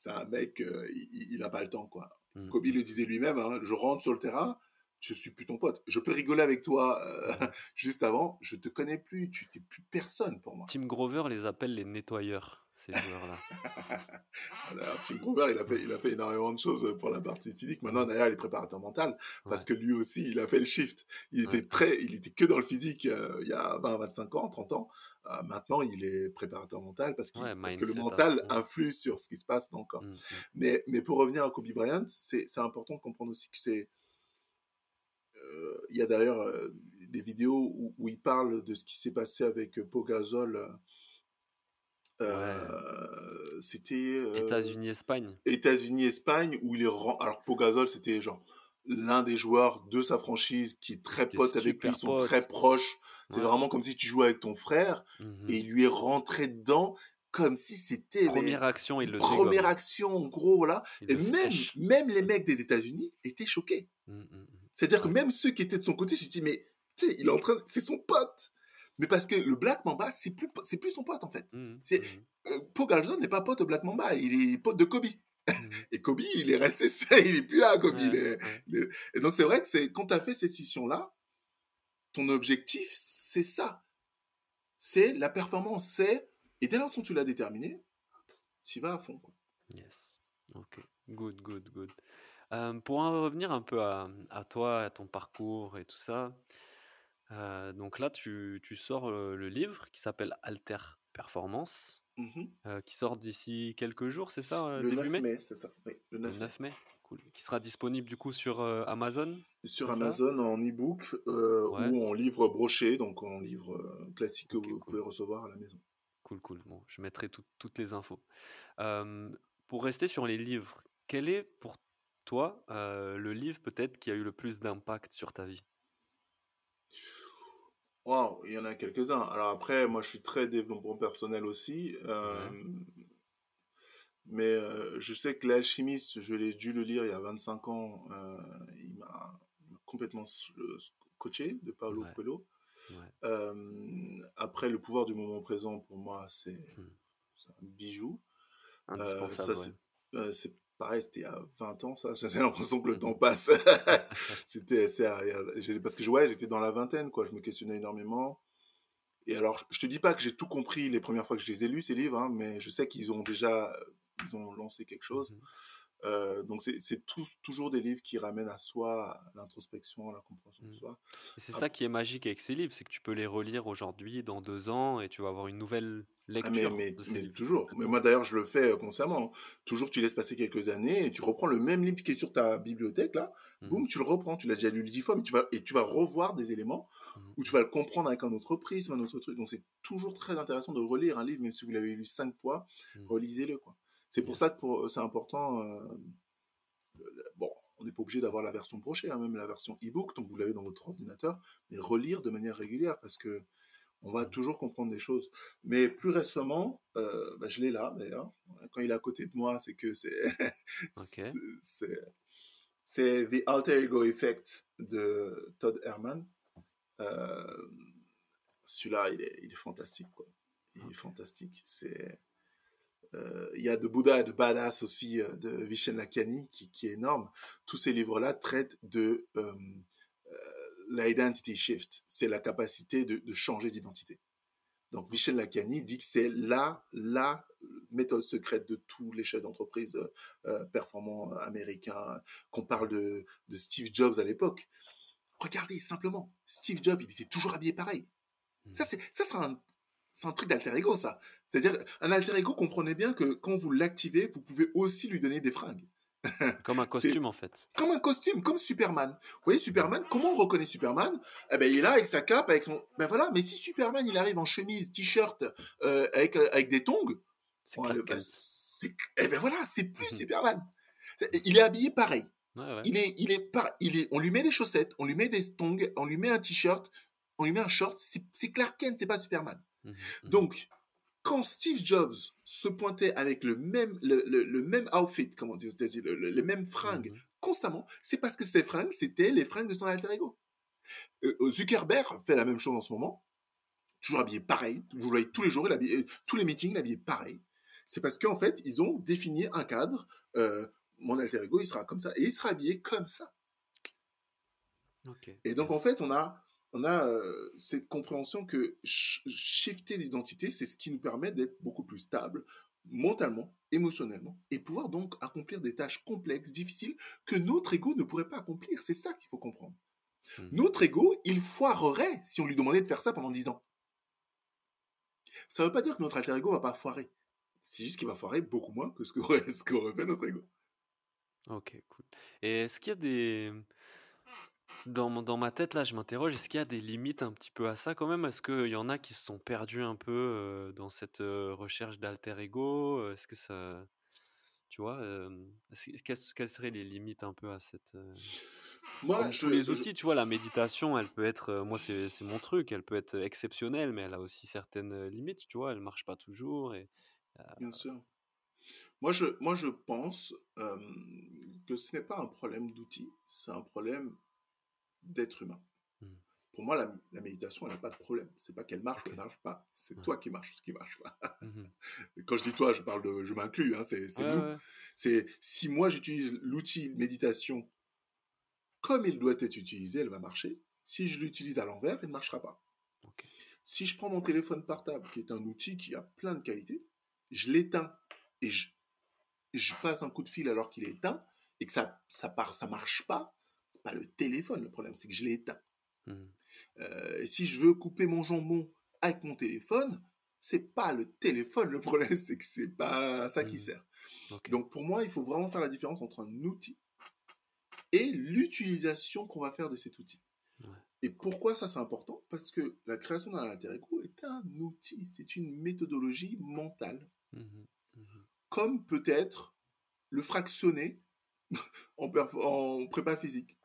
c'est un mec, euh, il n'a pas le temps, quoi. Mmh. Kobe le disait lui-même, hein, je rentre sur le terrain, je suis plus ton pote. Je peux rigoler avec toi euh, juste avant, je te connais plus, tu n'es plus personne pour moi.
Tim Grover les appelle les nettoyeurs ces joueurs-là.
Tim Grover, il a, fait, il a fait énormément de choses pour la partie physique. Maintenant, d'ailleurs, il est préparateur mental parce que lui aussi, il a fait le shift. Il était très, il était que dans le physique euh, il y a 20, 25 ans, 30 ans. Euh, maintenant, il est préparateur mental parce, que le mental influe sur ce qui se passe dans le corps. Mmh, mmh. mais, mais pour revenir à Kobe Bryant, c'est important de comprendre aussi que c'est. Euh, il y a d'ailleurs des vidéos où, où, il parle de ce qui s'est passé avec Pogazol euh, c'était
euh, États-Unis-Espagne.
États-Unis-Espagne où il est alors Pogazol c'était genre l'un des joueurs de sa franchise qui est très pote avec lui, ils sont très proches. C'est vraiment comme si tu jouais avec ton frère mmh et il lui est rentré dedans comme si c'était
première action il le
première action en gros voilà. Et même même les mecs des États-Unis étaient choqués. Mmh, mmh, C'est-à-dire que même ceux qui étaient de son côté, je dit mais il est en train c'est son pote mais parce que le Black Mamba, c'est plus, c'est plus son pote, en fait. Mmh, c'est, mmh. euh, Paul Galson n'est pas pote de Black Mamba, il est pote de Kobe. Mmh. Et Kobe, il est resté il est plus là, Kobe. Et donc, c'est vrai que c'est, quand tu as fait cette scission-là, ton objectif, c'est ça. C'est la performance, c'est, et dès lors que tu l'as déterminé, tu vas à fond. Quoi.
Yes. Ok. Good, good, good. Euh, pour en revenir un peu à, à, toi, à ton parcours et tout ça, euh, donc là, tu, tu sors le livre qui s'appelle Alter Performance, mmh euh, qui sort d'ici quelques jours, c'est ça
Le 9 mai, c'est ça.
le 9, mai. Cool. Qui sera disponible du coup sur Amazon
Sur Amazon en e-book ou en livre broché, donc en livre classique que vous pouvez recevoir à la maison.
Cool, cool. Bon, je mettrai toutes les infos. pour rester sur les livres, quel est pour toi le livre peut-être qui a eu le plus d'impact sur ta vie?
Waouh, il y en a quelques-uns. Alors après, moi, je suis très développement personnel aussi. Euh, mais euh, je sais que l'alchimiste, je l'ai dû le lire il y a 25 ans. Euh, il m'a complètement coaché de Paolo Coelho. après, le pouvoir du moment présent, pour moi, c'est hmm. un bijou.
Indispensable,
c'est pareil, c'était il y a 20 ans, ça. J'ai l'impression que le temps passe. c'était, parce que ouais, j'étais dans la vingtaine, quoi. Je me questionnais énormément. Et alors, je te dis pas que j'ai tout compris les premières fois que je les ai lus, ces livres, hein, mais je sais qu'ils ont déjà, ils ont lancé quelque chose. Mhm. Euh, donc c'est toujours des livres qui ramènent à soi, à l'introspection, à la compréhension de
Mmh.
soi.
c'est ça qui est magique avec ces livres, c'est que tu peux les relire aujourd'hui, dans deux ans, et tu vas avoir une nouvelle
Ah mais,
lecture
mais, toujours. Mais moi d'ailleurs je le fais euh, consciemment. hein. Toujours tu laisses passer quelques années et tu reprends le même livre qui est sur ta bibliothèque là, boum, tu le reprends. Tu l'as déjà lu dix fois, mais tu vas et tu vas revoir des éléments
mhm,
où tu vas le comprendre avec un autre prisme, un autre truc. Donc c'est toujours très intéressant de relire un livre, même si vous l'avez lu cinq fois, relisez-le quoi. C'est pour ça que pour- c'est important. euh, bon, on n'est pas obligé d'avoir la version brochée, hein, même la version e-book, donc vous l'avez dans votre ordinateur, mais relire de manière régulière parce que on va toujours comprendre des choses. Mais plus récemment, euh, bah, je l'ai là d'ailleurs. Quand il est à côté de moi, c'est que c'est c'est- The Alter Ego Effect de Todd Herman. Euh, Celui-là, il est, il est fantastique. Quoi. Il est fantastique. C'est euh, il y a de Bouddha et de Badass aussi euh, de Vishen Lakiani qui, qui est énorme. Tous ces livres-là traitent de euh, euh, l'identity shift. C'est la capacité de, de changer d'identité. Donc Vishen Lakiani dit que c'est la, la méthode secrète de tous les chefs d'entreprise euh, euh, performants américains. Qu'on parle de, de Steve Jobs à l'époque. Regardez simplement, Steve Jobs, il était toujours habillé pareil. Ça, c'est ça, c'est un, c'est un truc d'alter ego, ça. C'est-à-dire, un alter ego, comprenez bien que quand vous l'activez, vous pouvez aussi lui donner des fringues.
Comme un costume, en fait.
comme un costume, comme Superman. Vous voyez, Superman, comment on reconnaît Superman? Eh ben, il est là avec sa cape, avec son. Ben voilà, mais si Superman, il arrive en chemise, t-shirt, euh, avec, euh, avec des tongs,
C'est
ouais, ben, eh ben voilà, c'est plus
Mhm.
Superman. Il est habillé pareil.
Ouais, ouais.
Il est, il est il est, on lui met des chaussettes, on lui met des tongs, on lui met un t-shirt, on lui met un short. C'est, c'est Clark Kent, c'est pas Superman.
Mhm, mhm.
Donc, quand Steve Jobs se pointait avec le même, le, le- le même outfit, comment dire, c'est-à-dire le- le- les mêmes fringues constamment, c'est parce que ces fringues, c'était les fringues de son alter ego. Euh, Zuckerberg fait la même chose en ce moment, toujours habillé pareil. Vous le voyez tous les jours, il habillé- tous les meetings, il habillé pareil. C'est parce qu'en fait, ils ont défini un cadre. euh, mon alter ego, il sera comme ça, et il sera habillé comme ça. Et donc, en fait, on a, on a euh, cette compréhension que sh- shifter d'identité, c'est ce qui nous permet d'être beaucoup plus stable mentalement, émotionnellement, et pouvoir donc accomplir des tâches complexes, difficiles, que notre ego ne pourrait pas accomplir. C'est ça qu'il faut comprendre.
Mhm.
Notre ego, il foirerait si on lui demandait de faire ça pendant 10 ans. Ça ne veut pas dire que notre alter ego va pas foirer. C'est juste qu'il va foirer beaucoup moins que ce qu'aurait ce qu'aurait fait notre ego.
Ok, cool. Et est-ce qu'il y a des... Dans, mon- dans ma tête, là, je m'interroge, est-ce qu'il y a des limites un petit peu à ça quand même? Est-ce qu'il y en a qui se sont perdus un peu euh, dans cette euh, recherche d'alter ego? Est-ce que ça... Tu vois, euh, est-ce que- quelles, quelles seraient les limites un peu à cette... euh,
Moi,
Comme
je,
tous les
je-
outils, tu vois, la méditation, elle peut être, euh, moi c'est c'est mon truc, elle peut être exceptionnelle, mais elle a aussi certaines euh, limites, tu vois, elle marche pas toujours. Et...
Bien sûr. Moi, je, moi, je pense euh, que ce n'est pas un problème d'outils, c'est un problème d'être humain.
Hmm.
Pour moi, la, la méditation, elle n'a pas de problème. C'est pas qu'elle marche ou elle marche pas. C'est
Ouais.
toi qui marche ou ce qui marche pas.
Mhm.
Quand je dis toi, je parle de, je m'inclus. Hein, c'est c'est
Ouais,
nous.
ouais.
C'est si moi j'utilise l'outil méditation comme il doit être utilisé, elle va marcher. Si je l'utilise à l'envers, elle ne marchera pas. Si je prends mon téléphone portable, qui est un outil qui a plein de qualités, je l'éteins et je, je passe un coup de fil alors qu'il est éteint et que ça ça part, ça marche pas. Pas le téléphone le problème, c'est que je l'ai éteint.
Mhm.
Euh, si je veux couper mon jambon avec mon téléphone, c'est pas le téléphone le problème, c'est que c'est pas ça qui
Mhm.
sert. Donc pour moi, il faut vraiment faire la différence entre un outil et l'utilisation qu'on va faire de cet outil.
Ouais.
Et pourquoi ça c'est important? Parce que la création d'un alter ego est un outil, c'est une méthodologie mentale,
Mhm. Mhm.
comme peut-être le fractionner en, en prépa physique.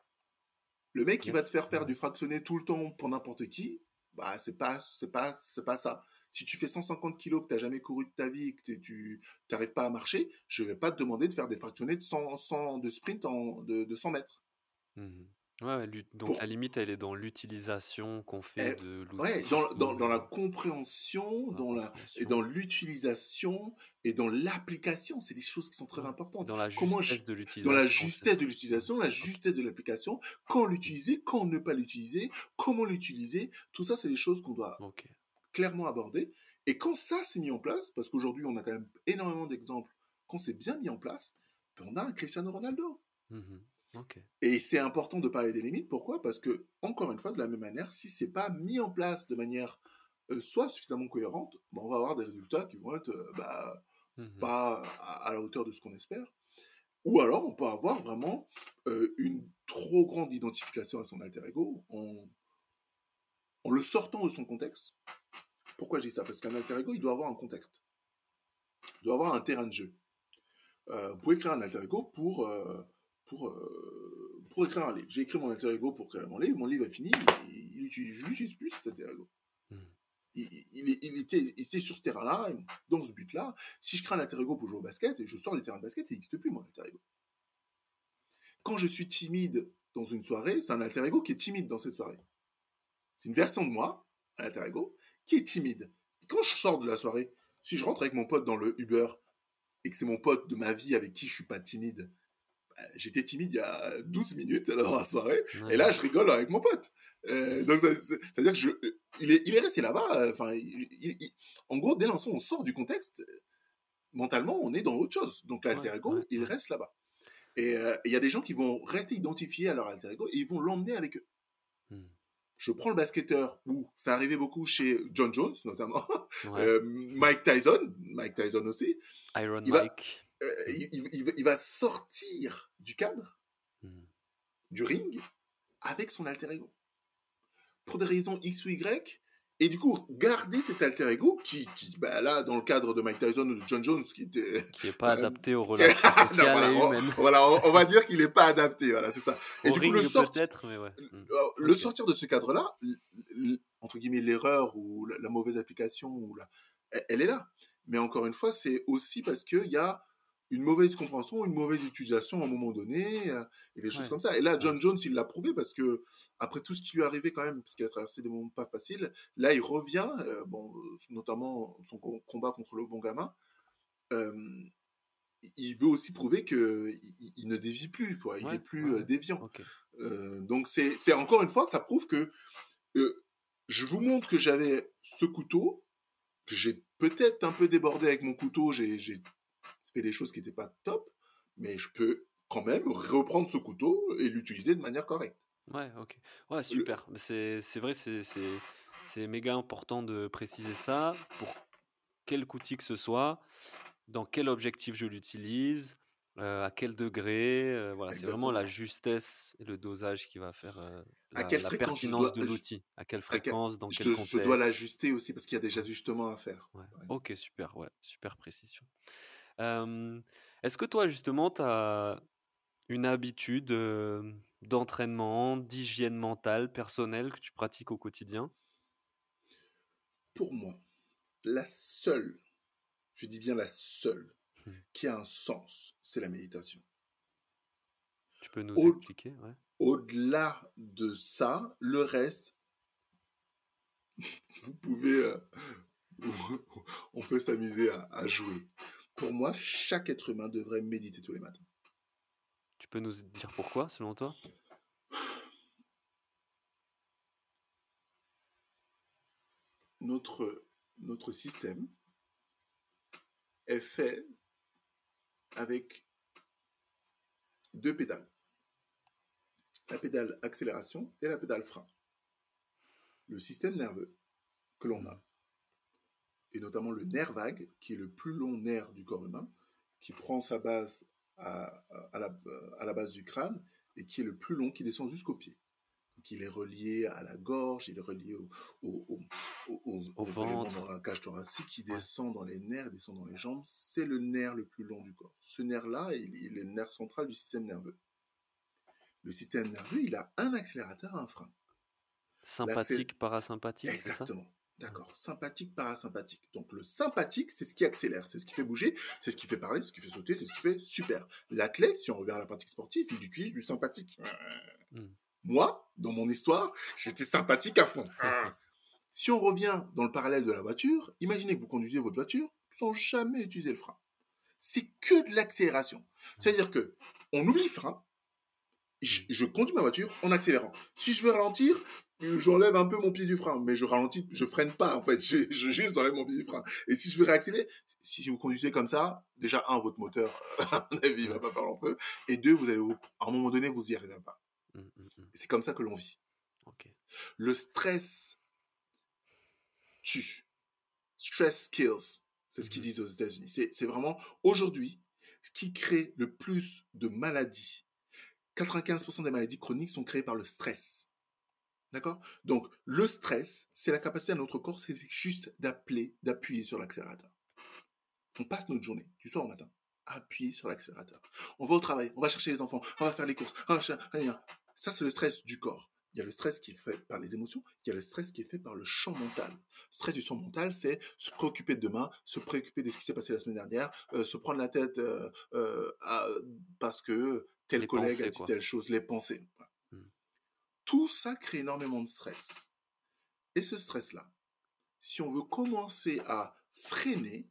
Le mec qui va te faire faire du fractionné tout le temps pour n'importe qui, bah c'est pas c'est pas c'est pas ça. Si tu fais 150 kilos que t'as jamais couru de ta vie et que tu n'arrives pas à marcher, je vais pas te demander de faire des fractionnés de 100, 100 de sprint en, de, de 100 mètres.
Ouais, ouais, l'ut- donc
Pour-
la limite, elle est dans l'utilisation qu'on fait
Eh,
de l'outil.
Ouais, dans, dans, dans la
Mhm.
compréhension, dans la, et
compréhension,
dans l'utilisation et dans l'application, c'est des choses qui sont très importantes.
dans la
Comment
justesse de l'utilisation.
Dans la justesse de l'utilisation, la justesse de l'application, quand l'utiliser, quand ne pas l'utiliser, comment l'utiliser, tout ça, c'est des choses qu'on doit
Ok.
clairement aborder. Et quand ça s'est mis en place, parce qu'aujourd'hui, on a quand même énormément d'exemples, quand c'est bien mis en place, ben, on a un Cristiano Ronaldo. Et c'est important de parler des limites. Pourquoi? Parce que, encore une fois, de la même manière, si c'est pas mis en place de manière euh, soit suffisamment cohérente, ben, on va avoir des résultats qui vont être euh, bah, mmh pas à, la hauteur de ce qu'on espère. Ou alors, on peut avoir vraiment euh, une trop grande identification à son alter ego en, en le sortant de son contexte. Pourquoi je dis ça? Parce qu'un alter ego, il doit avoir un contexte. Il doit avoir un terrain de jeu. vous pouvez créer un alter ego pour pour, euh, pour écrire un livre. J'ai écrit mon alter ego pour créer mon livre, mon livre est fini, il, je n'utilise plus cet alter ego. Hmm. Il, il, était, il, était, sur ce terrain-là, dans ce but-là. Si je crée un alter ego pour jouer au basket, et je sors du terrain de basket, il n'existe plus mon alter ego. Quand je suis timide dans une soirée, c'est un alter ego qui est timide dans cette soirée. C'est une version de moi, un alter ego, qui est timide. Quand je sors de la soirée, si je rentre avec mon pote dans le Uber, et que c'est mon pote de ma vie avec qui je suis pas timide, j'étais timide il y a 12 minutes dans la soirée, et là, je rigole avec mon pote. Euh, donc, c'est-à-dire que je, il, est, il est resté là-bas. Euh, enfin, en gros, dès l'instant où on sort du contexte, mentalement, on est dans autre chose. Donc, l'alter ego, il reste là-bas. Euh, et il y a des gens qui vont rester identifiés à leur alter ego et ils vont l'emmener avec eux. Hmm. Je prends le basketteur où ça arrivait beaucoup chez John Jones, notamment, Mike Tyson, Mike Tyson aussi.
Iron Mike.
Euh, il, va sortir du cadre, hmm. du ring, avec son alter ego. Pour des raisons X ou Y, et du coup, garder cet alter ego qui, qui bah là, dans le cadre de Mike Tyson ou de John Jones, qui était.
Qui n'est pas adapté aux relations
voilà, on, voilà, on, va dire qu'il n'est pas adapté, voilà, c'est ça.
Et du coup, le, mais ouais.
Hmm. le sortir de ce cadre-là, entre guillemets, l'erreur ou la, mauvaise application, ou la, elle, est là. Mais encore une fois, c'est aussi parce qu'il y a une mauvaise compréhension, une mauvaise utilisation à un moment donné, euh, et des choses comme ça. Et là, John Jones, il l'a prouvé parce que, après tout ce qui lui est arrivé quand même, parce qu'il a traversé des moments pas faciles, là, il revient, euh, bon, notamment son combat contre le bon gamin, euh, il veut aussi prouver que il, ne dévie plus, quoi. Il est plus déviant. donc, c'est encore une fois que ça prouve que je vous montre que j'avais ce couteau, que j'ai peut-être un peu débordé avec mon couteau, j'ai des choses qui n'étaient pas top, mais je peux quand même reprendre ce couteau et l'utiliser de manière correcte.
Ouais, ok. Ouais, super. C'est vrai, c'est méga important de préciser ça pour quel outil que ce soit, dans quel objectif je l'utilise, euh, à quel degré. Euh, voilà, c'est vraiment la justesse et le dosage qui va faire euh, la, pertinence de l'outil. À quelle fréquence, dans quel contexte.
Je dois l'ajuster aussi parce qu'il y a des ajustements à faire.
Ok, super, ouais, super précision. Est-ce que toi, justement, tu as une habitude d'entraînement, d'hygiène mentale, personnelle que tu pratiques au quotidien?
Pour moi, la seule, je dis bien la seule, mmh. qui a un sens, c'est la méditation.
Tu peux nous expliquer
Au-delà de ça, le reste, vous pouvez, on peut s'amuser à jouer pour moi, chaque être humain devrait méditer tous les matins.
Tu peux nous dire pourquoi, selon toi?
Notre, notre système est fait avec deux pédales. La pédale accélération et la pédale frein. Le système nerveux que l'on a et notamment le nerf vague, qui est le plus long nerf du corps humain, qui prend sa base à, la, base du crâne et qui est le plus long, qui descend jusqu'au pied. Donc il est relié à la gorge, il est relié au, au, dans la cage thoracique, qui descend dans les nerfs, descend dans les jambes. C'est le nerf le plus long du corps. Ce nerf-là, il, il est le nerf central du système nerveux. Le système nerveux, il a un accélérateur un frein.
Sympathique, parasympathique,
Exactement. D'accord. Sympathique, parasympathique. Donc le sympathique, c'est ce qui accélère, c'est ce qui fait bouger, c'est ce qui fait parler, c'est ce qui fait sauter, c'est ce qui fait super. L'athlète, si on revient à la pratique sportive, il utilise du sympathique. Hmm. Moi, dans mon histoire, j'étais sympathique à fond. Si on revient dans le parallèle de la voiture, imaginez que vous conduisez votre voiture sans jamais utiliser le frein. C'est que de l'accélération. C'est-à-dire que on oublie le frein, je, conduis ma voiture en accélérant. Si je veux ralentir, j'enlève un peu mon pied du frein, mais je ralentis, je freine pas, en fait. Je, je juste enlève mon pied du frein. Et si je veux réaccélérer, si vous conduisez comme ça, déjà, un, votre moteur, à mon avis, il va pas faire long feu. Et deux, vous allez, à un moment donné, vous y arriverez pas. Mmh, mmh, mmh. C'est comme ça que l'on vit. Le stress tue. Stress kills. C'est ce qu'ils disent aux États-Unis. C'est vraiment, aujourd'hui, ce qui crée le plus de maladies, 95% des maladies chroniques sont créées par le stress. D'accord? Donc, le stress, c'est la capacité à notre corps, c'est juste d'appeler, d'appuyer sur l'accélérateur. On passe notre journée, du soir au matin, à appuyer sur l'accélérateur. On va au travail, on va chercher les enfants, on va faire les courses. Ça, c'est le stress du corps. Il y a le stress qui est fait par les émotions, il y a le stress qui est fait par le champ mental. Le stress du champ mental, c'est se préoccuper de demain, se préoccuper de ce qui s'est passé la semaine dernière, euh, se prendre la tête euh, euh, parce que tel collègue a dit telle chose, les pensées. Tout ça crée énormément de stress. Et ce stress-là, si on veut commencer à freiner,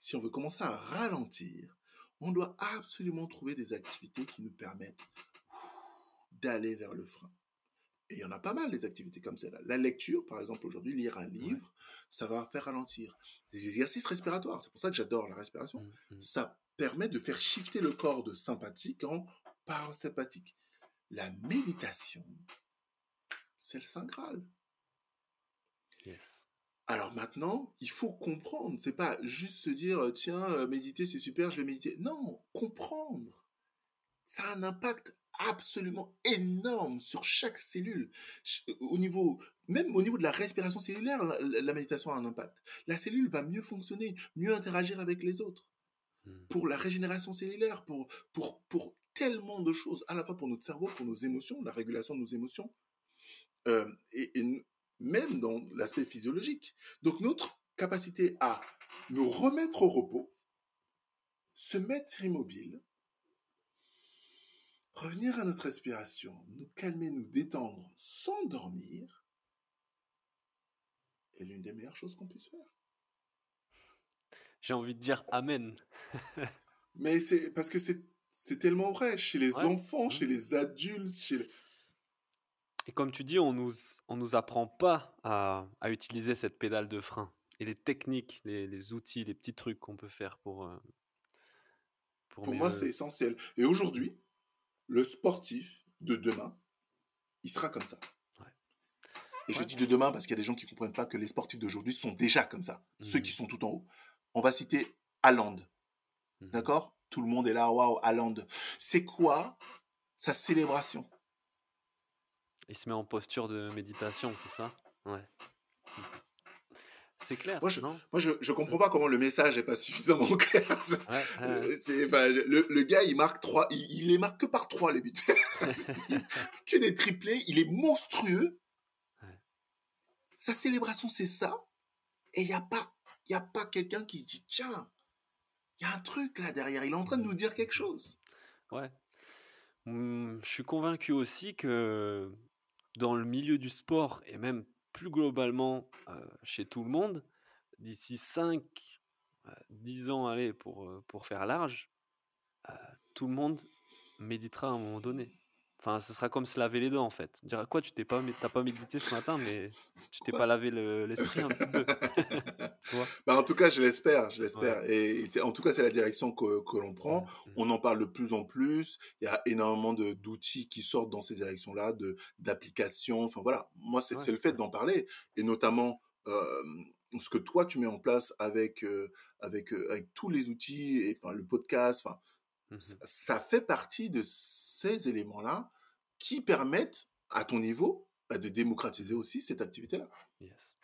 si on veut commencer à ralentir, on doit absolument trouver des activités qui nous permettent d'aller vers le frein. Et il y en a pas mal des activités comme celle-là. La lecture, par exemple, aujourd'hui, lire un livre, ça va faire ralentir. Des exercices respiratoires, c'est pour ça que j'adore la respiration. Mmh, mmh. Ça permet de faire shifter le corps de sympathique en parasympathique. La méditation, c'est le Saint Graal. Alors maintenant, il faut comprendre. C'est pas juste se dire, tiens, euh, méditer, c'est super, je vais méditer. Non, comprendre. Ça a un impact absolument énorme sur chaque cellule. Au niveau, même au niveau de la respiration cellulaire, la, méditation a un impact. La cellule va mieux fonctionner, mieux interagir avec les autres. Hmm. Pour la régénération cellulaire, pour, pour, pour tellement de choses, à la fois pour notre cerveau, pour nos émotions, la régulation de nos émotions, euh, et, et même dans l'aspect physiologique. Donc notre capacité à nous remettre au repos, se mettre immobile, revenir à notre respiration, nous calmer, nous détendre, s'endormir, est l'une des meilleures choses qu'on puisse faire.
J'ai envie de dire Amen.
Mais c'est parce que c'est tellement vrai chez les enfants, chez mmh. les adultes, chez
Et comme tu dis, on nous, on nous apprend pas à, à, utiliser cette pédale de frein. Et les techniques, les, les outils, les petits trucs qu'on peut faire pour... Euh,
pour, pour moi, c'est essentiel. Et aujourd'hui, le sportif de demain, il sera comme ça. Et je dis de demain parce qu'il y a des gens qui ne comprennent pas que les sportifs d'aujourd'hui sont déjà comme ça. Ceux qui mmh. sont tout en haut. On va citer Haaland. Mmh. D'accord? Tout le monde est là, waouh, Haaland. C'est quoi sa célébration?
Il se met en posture de méditation, c'est ça? Ouais. C'est clair.
Moi, je, moi je, je, comprends pas comment le message est pas suffisamment clair. C'est, le, le, gars, il marque trois, il, il, les marque que par trois, les buts. que des triplés, il est monstrueux. Sa célébration, c'est ça. Et il n'y a pas, il y a pas quelqu'un qui se dit, tiens, il y a un truc là derrière. Il est en train de nous dire quelque chose.
Ouais. Mmh, je suis convaincu aussi que dans le milieu du sport et même plus globalement chez tout le monde, d'ici 5, 10 ans, allez, pour, pour faire large, tout le monde méditera à un moment donné. Enfin, ce sera comme se laver les dents en fait. Dira quoi, tu t'es pas, t'as pas médité ce matin, mais tu t'es pas lavé l'esprit un peu.
bah, en tout cas, je l'espère, je l'espère. Et, en tout cas, c'est la direction que, que l'on prend. Mmh. On en parle de plus en plus. Il y a énormément d'outils qui sortent dans ces directions-là, de d'applications. Enfin voilà, moi c'est le fait d'en parler et notamment. Euh, ce que toi tu mets en place avec avec avec tous les outils et enfin le podcast enfin mmh ça fait partie de ces éléments là qui permettent, à ton niveau, bah, de démocratiser aussi cette activité-là.
Yes.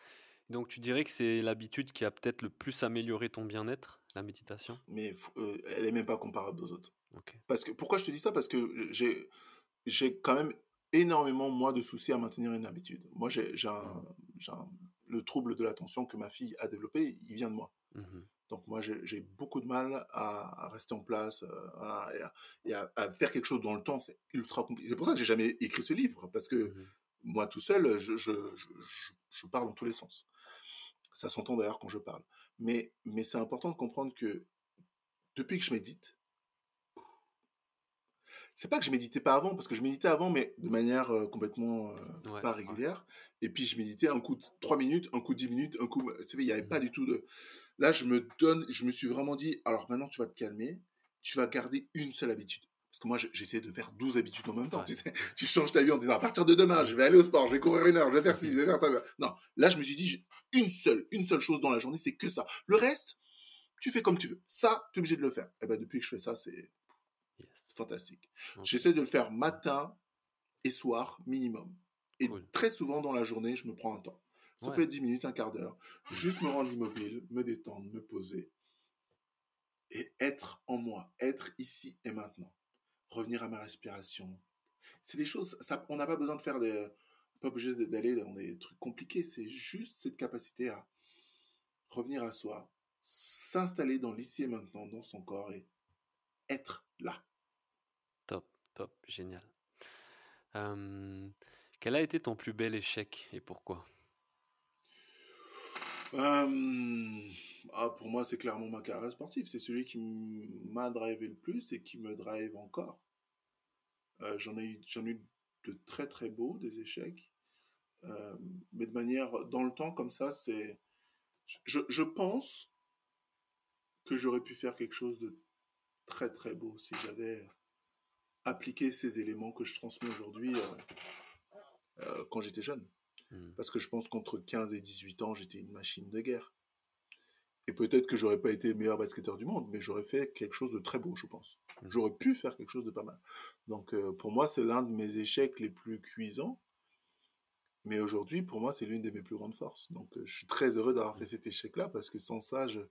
Donc tu dirais que c'est l'habitude qui a peut-être le plus amélioré ton bien-être, la méditation?
Mais euh, elle n'est même pas comparable aux autres. Parce que, pourquoi je te dis ça? Parce que j'ai, j'ai quand même énormément, moi, de soucis à maintenir une habitude. Moi, j'ai, j'ai, le trouble de l'attention que ma fille a développé, il vient de moi. Mmh donc moi, j'ai beaucoup de mal à, rester en place euh, et, à, faire quelque chose dans le temps. C'est ultra compliqué. C'est pour ça que j'ai jamais écrit ce livre, parce que mmh moi tout seul, je, je, je, parle dans tous les sens. Ça s'entend d'ailleurs quand je parle. Mais, mais c'est important de comprendre que depuis que je médite, c'est pas que je méditais pas avant, parce que je méditais avant, mais de manière euh, complètement euh,
Ouais,
pas
ouais.
régulière. Et puis je méditais un coup de 3 minutes, un coup de 10 minutes, un coup. Tu sais, il n'y avait
Mmh.
pas du tout de. Là, je me donne, je me suis vraiment dit, alors maintenant tu vas te calmer, tu vas garder une seule habitude. Parce que moi, j'essayais de faire 12 habitudes en même temps.
Ouais.
Tu, sais, tu changes ta vie en disant, à partir de demain, je vais aller au sport, je vais courir une heure, je vais faire ci, je vais faire ça. Non, là, je me suis dit, une seule, une seule chose dans la journée, c'est que ça. Le reste, tu fais comme tu veux. Ça, tu es obligé de le faire. Et ben depuis que je fais ça, c'est. Fantastique. J'essaie de le faire matin et soir minimum. Et
Cool.
très souvent dans la journée, je me prends un temps. Ça
Ouais.
peut être 10 minutes, un quart d'heure. Juste me rendre immobile, me détendre, me poser. Et être en moi, être ici et maintenant. Revenir à ma respiration. C'est des choses, ça, on n'a pas besoin de faire des... Pas obligé d'aller dans des trucs compliqués. C'est juste cette capacité à revenir à soi, s'installer dans l'ici et maintenant, dans son corps et être là.
Top, génial. Quel a été ton plus bel échec et pourquoi?
Ah, pour moi, c'est clairement ma carrière sportive. C'est celui qui m'a drivé le plus et qui me drive encore. Euh, j'en ai eu, j'en ai eu de très très beaux, des échecs. Mais de manière, dans le temps, comme ça, c'est. Je, je pense que j'aurais pu faire quelque chose de très très beau si j'avais appliqué ces éléments que je transmets aujourd'hui euh, euh, quand j'étais jeune.
Hmm.
Parce que je pense qu'entre 15 et 18 ans, j'étais une machine de guerre. Et peut-être que j'aurais pas été le meilleur basketteur du monde, mais j'aurais fait quelque chose de très beau, je pense.
Mhm.
J'aurais pu faire quelque chose de pas mal. Donc euh, pour moi, c'est l'un de mes échecs les plus cuisants. Mais aujourd'hui, pour moi, c'est l'une de mes plus grandes forces. Donc euh, je suis très heureux d'avoir fait cet échec-là, parce que sans ça, je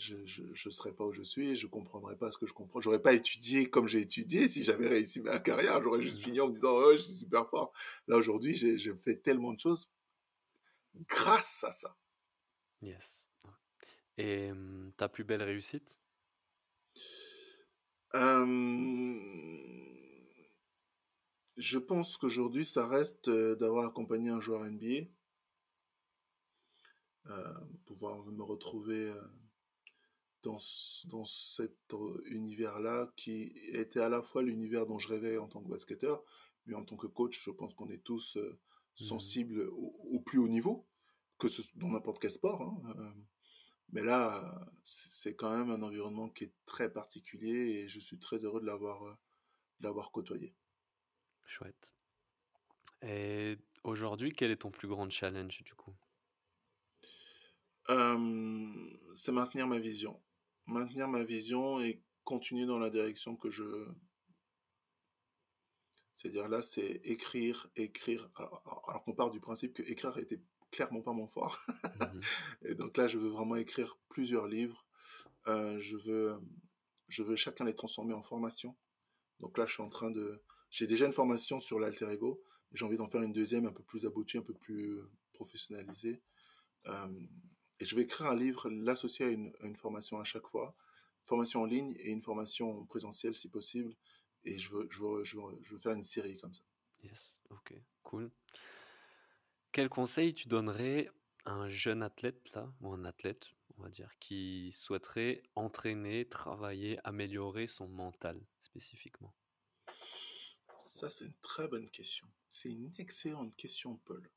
je, je serais pas où je suis, je comprendrais pas ce que je comprends. J'aurais pas étudié comme j'ai étudié si j'avais réussi ma carrière. J'aurais juste fini en me disant, oh, je suis super fort. Là, aujourd'hui, j'ai fait tellement de choses grâce à ça.
Yes. Et ta plus belle réussite?
Euh, je pense qu'aujourd'hui, ça reste euh, d'avoir accompagné un joueur NBA, euh, pouvoir me retrouver euh, dans, dans cet euh, univers-là qui était à la fois l'univers dont je rêvais en tant que basketteur, mais en tant que coach, je pense qu'on est tous euh,
Mhm.
sensibles au, au plus haut niveau, que ce dans n'importe quel sport. hein, euh, mais là, c'est quand même un environnement qui est très particulier et je suis très heureux de l'avoir euh, de l'avoir côtoyé.
Chouette. Et aujourd'hui, quel est ton plus grand challenge du coup?
C'est maintenir ma vision. Maintenir ma vision et continuer dans la direction que je... C'est-à-dire là, c'est écrire, écrire. Alors, qu'on part du principe que écrire était clairement pas mon fort.
Mhm.
Et donc là, je veux vraiment écrire plusieurs livres. Euh, je veux, je veux chacun les transformer en formation. Donc là, je suis en train de. J'ai déjà une formation sur l'alter ego. J'ai envie d'en faire une deuxième un peu plus aboutie, un peu plus professionnalisée. Euh, et je vais écrire un livre, l'associer à une, à une formation à chaque fois. Formation en ligne et une formation présentielle si possible. Et je veux, je veux, je veux, je veux faire une série comme ça.
Yes, ok, cool. Quel conseil tu donnerais à un jeune athlète là, ou un athlète, on va dire, qui souhaiterait entraîner, travailler, améliorer son mental spécifiquement?
Ça, c'est une très bonne question. C'est une excellente question, Paul.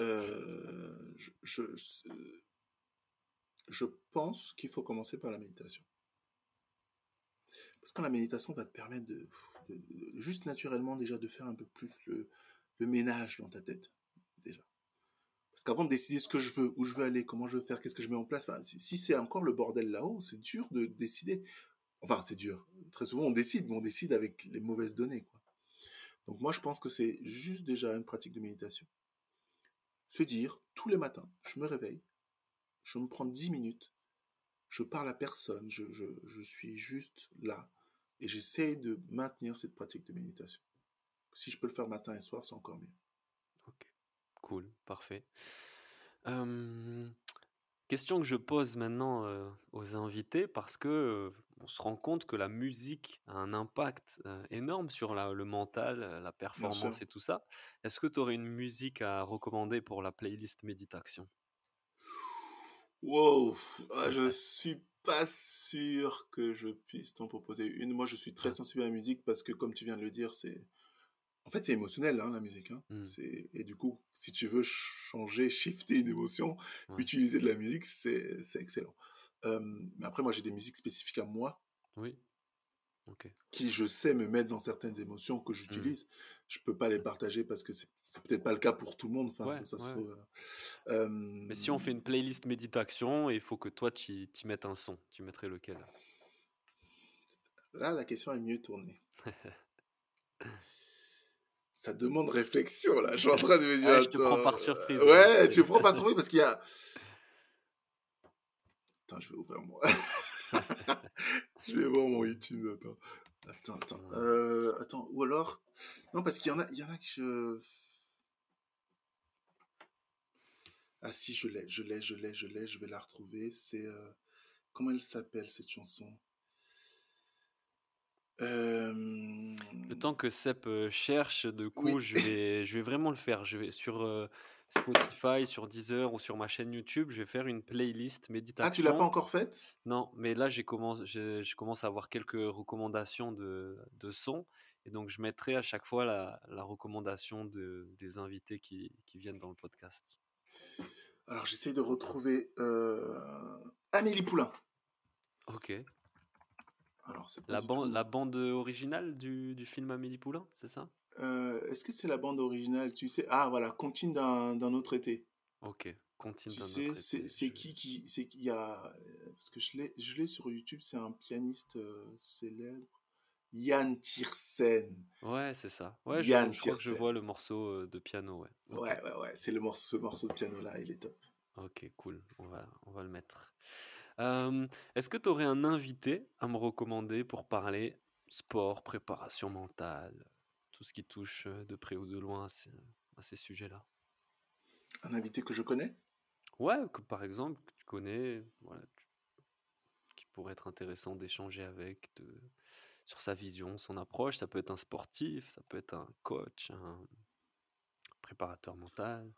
Euh, je, pense qu'il faut commencer par la méditation. Parce que la méditation va te permettre de, juste naturellement déjà de faire un peu plus le, ménage dans ta tête, déjà. Parce qu'avant de décider ce que je veux, où je veux aller, comment je veux faire, qu'est-ce que je mets en place, si, c'est encore le bordel là-haut, c'est dur de décider. Enfin, c'est dur. Très souvent, on décide, mais on décide avec les mauvaises données. Donc moi, je pense que c'est juste déjà une pratique de méditation. Se dire, tous les matins, je me réveille, je me prends 10 minutes, je parle à personne, je, je, je suis juste là, et j'essaye de maintenir cette pratique de méditation. Si je peux le faire matin et soir, c'est encore mieux.
Ok, cool, parfait. Question que je pose maintenant euh, aux invités parce que euh, on se rend compte que la musique a un impact euh, énorme sur la- le mental, euh, la performance et tout ça. Est-ce que tu aurais une musique à recommander pour la playlist méditation?
Wow, ah, je suis pas sûr que je puisse t'en proposer une. Moi, je suis très sensible à la musique parce que, comme tu viens de le dire, c'est. En fait, c'est émotionnel, hein, la musique. Hein.
Mmh.
Et du coup, si tu veux changer, shifter une émotion,
Ouais.
utiliser de la musique, c'est excellent. Mais après, moi, j'ai des musiques spécifiques à moi
Oui. Ok.
qui, je sais, me mettent dans certaines émotions que
Mmh.
j'utilise. Je peux pas les partager parce que c'est, peut-être pas le cas pour tout le monde. Enfin,
Ouais,
ça, se
ouais.
trouve. euh,
Mais si on fait une playlist méditation, il faut que toi, tu y mettes un son. Tu mettrais lequel?
Là, la question est mieux tournée. Ça demande réflexion, là. Je suis en train de me dire.
Ouais, je te prends par surprise.
Ouais, tu me prends par surprise parce qu'il y a. Attends, je vais ouvrir moi. je vais voir mon YouTube. Attends, attends, attends. Euh, attends, ou alors. Non, parce qu'il y en a, il y en a que je. Ah si, je l'ai, je l'ai, je l'ai, je l'ai, je vais la retrouver. C'est. euh, Comment elle s'appelle cette chanson? Euh,
Le temps que Sep cherche, de coup,
Oui.
je vais, je vais vraiment le faire. Je vais sur euh, Spotify, sur Deezer ou sur ma chaîne YouTube, je vais faire une playlist
Ah, tu l'as pas
méditation.
encore faite?
Non, mais là, j'ai je, je commence à avoir quelques recommandations de, de sons. Et donc, je mettrai à chaque fois la, la recommandation de, des invités qui, qui viennent dans le podcast.
Alors, j'essaie de retrouver euh, Amélie Poulain.
Ok.
Alors,
La,
du
ban-
tout-
la bande originale du, du film Amélie Poulain, c'est ça?
Euh, Est-ce que c'est la bande originale? Tu sais Ah, voilà, Contine d'un autre été.
Ok. Continue
Tu
d'un autre été,
c'est
je-
qui qui c'est qui- il y a parce que je l'ai sur YouTube, c'est un pianiste euh, célèbre, Yann Tiersen.
Ouais, c'est ça. Ouais,
Yann
je crois que je vois le morceau euh, de piano, ouais.
Ouais, ouais, ouais, c'est le morceau, ce morceau de piano là, il est top.
Ok, cool. On va, on va le mettre. Euh, est-ce que tu aurais un invité à me recommander pour parler sport, préparation mentale, tout ce qui touche de près ou de loin à ces, sujets-là?
Un invité que je connais?
Ouais, que par exemple, que tu connais, voilà, tu- qui pourrait être intéressant d'échanger avec, de- sur sa vision, son approche. Ça peut être un sportif, ça peut être un coach, un préparateur mental.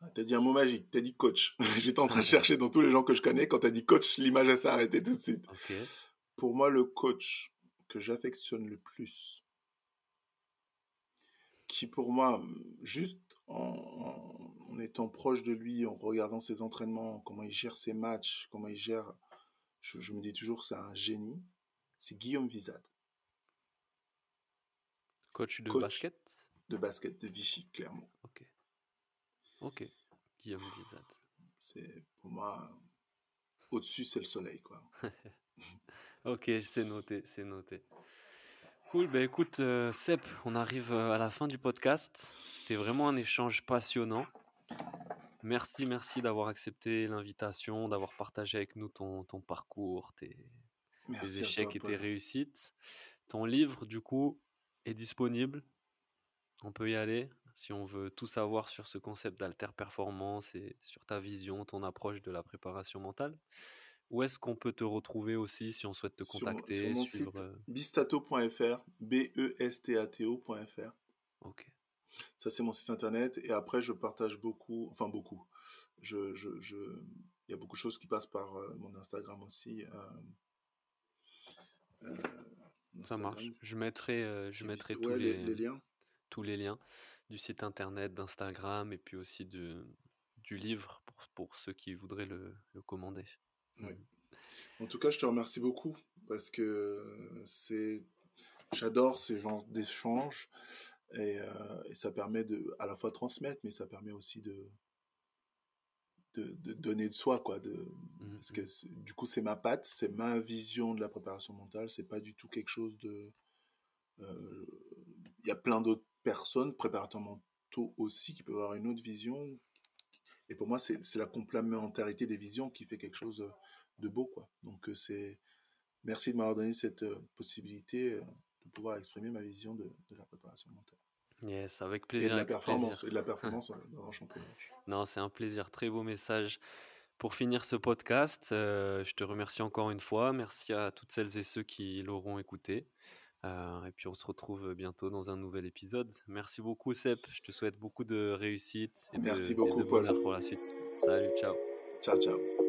Ah, T'as dit un mot magique, t'as dit coach. J'étais en train de chercher dans tous les gens que je connais. Quand t'as dit coach, l'image s'est arrêtée tout de suite. Pour moi, le coach que j'affectionne le plus, qui pour moi, juste en, en- en étant proche de lui, en regardant ses entraînements, comment il gère ses matchs, comment il gère, je, je me dis toujours c'est un génie, c'est Guillaume Vizade,
Coach de
Coach.
basket?
de basket de Vichy, clairement.
Ok. Ok. Guillaume Vizade.
C'est pour moi, au-dessus, c'est le soleil, quoi.
Ok, c'est noté, c'est noté. Cool, bah écoute, euh, Sep, on arrive euh, à la fin du podcast. C'était vraiment un échange passionnant. Merci, merci d'avoir accepté l'invitation, d'avoir partagé avec nous ton, ton parcours, tes, échecs
toi,
et tes réussites. Ton livre, du coup, est disponible. On peut y aller si on veut tout savoir sur ce concept d'alter performance et sur ta vision, ton approche de la préparation mentale. Où est-ce qu'on peut te retrouver aussi si on souhaite te
Sur mon, sur
contacter,
mon
suivre
site
euh,
bistato.fr, B-E-S-T-A-T-O.fr.
Ok.
Ça, c'est mon site internet. Et après, je partage beaucoup, enfin beaucoup. Je, je, je, il y a beaucoup de choses qui passent par euh, mon Instagram aussi. euh, euh,
Ça marche. Je mettrai, je mettrai tous,
ouais,
les,
les, les liens.
tous les liens du site internet, d'Instagram et puis aussi de, du livre pour, pour ceux qui voudraient le, le commander.
En tout cas, je te remercie beaucoup parce que c'est, j'adore ces genres d'échanges et, euh, et ça permet de, à la fois transmettre, mais ça permet aussi de, de, de donner de soi, quoi. De,
Mhm,
parce que c'est- du coup, c'est ma patte, c'est ma vision de la préparation mentale. C'est pas du tout quelque chose de. euh, Il y a plein d'autres personnes, préparateurs mentaux aussi, qui peuvent avoir une autre vision. Et pour moi, c'est la complémentarité des visions qui fait quelque chose de beau, quoi. Donc, euh, c'est. Merci de m'avoir donné cette euh, possibilité euh, de pouvoir exprimer ma vision de, de la préparation mentale.
Yes, avec
Et
plaisir.
de la performance, et de la performance euh, dans un championnat.
Non, c'est un plaisir. Très beau message. Pour finir ce podcast, euh, je te remercie encore une fois. Merci à toutes celles et ceux qui l'auront écouté. Euh, et puis on se retrouve bientôt dans un nouvel épisode. Merci beaucoup, Sep. Je te souhaite beaucoup de réussite et de,
Merci
et
beaucoup,
de
Paul.
pour la suite. Salut, ciao.
Ciao, ciao.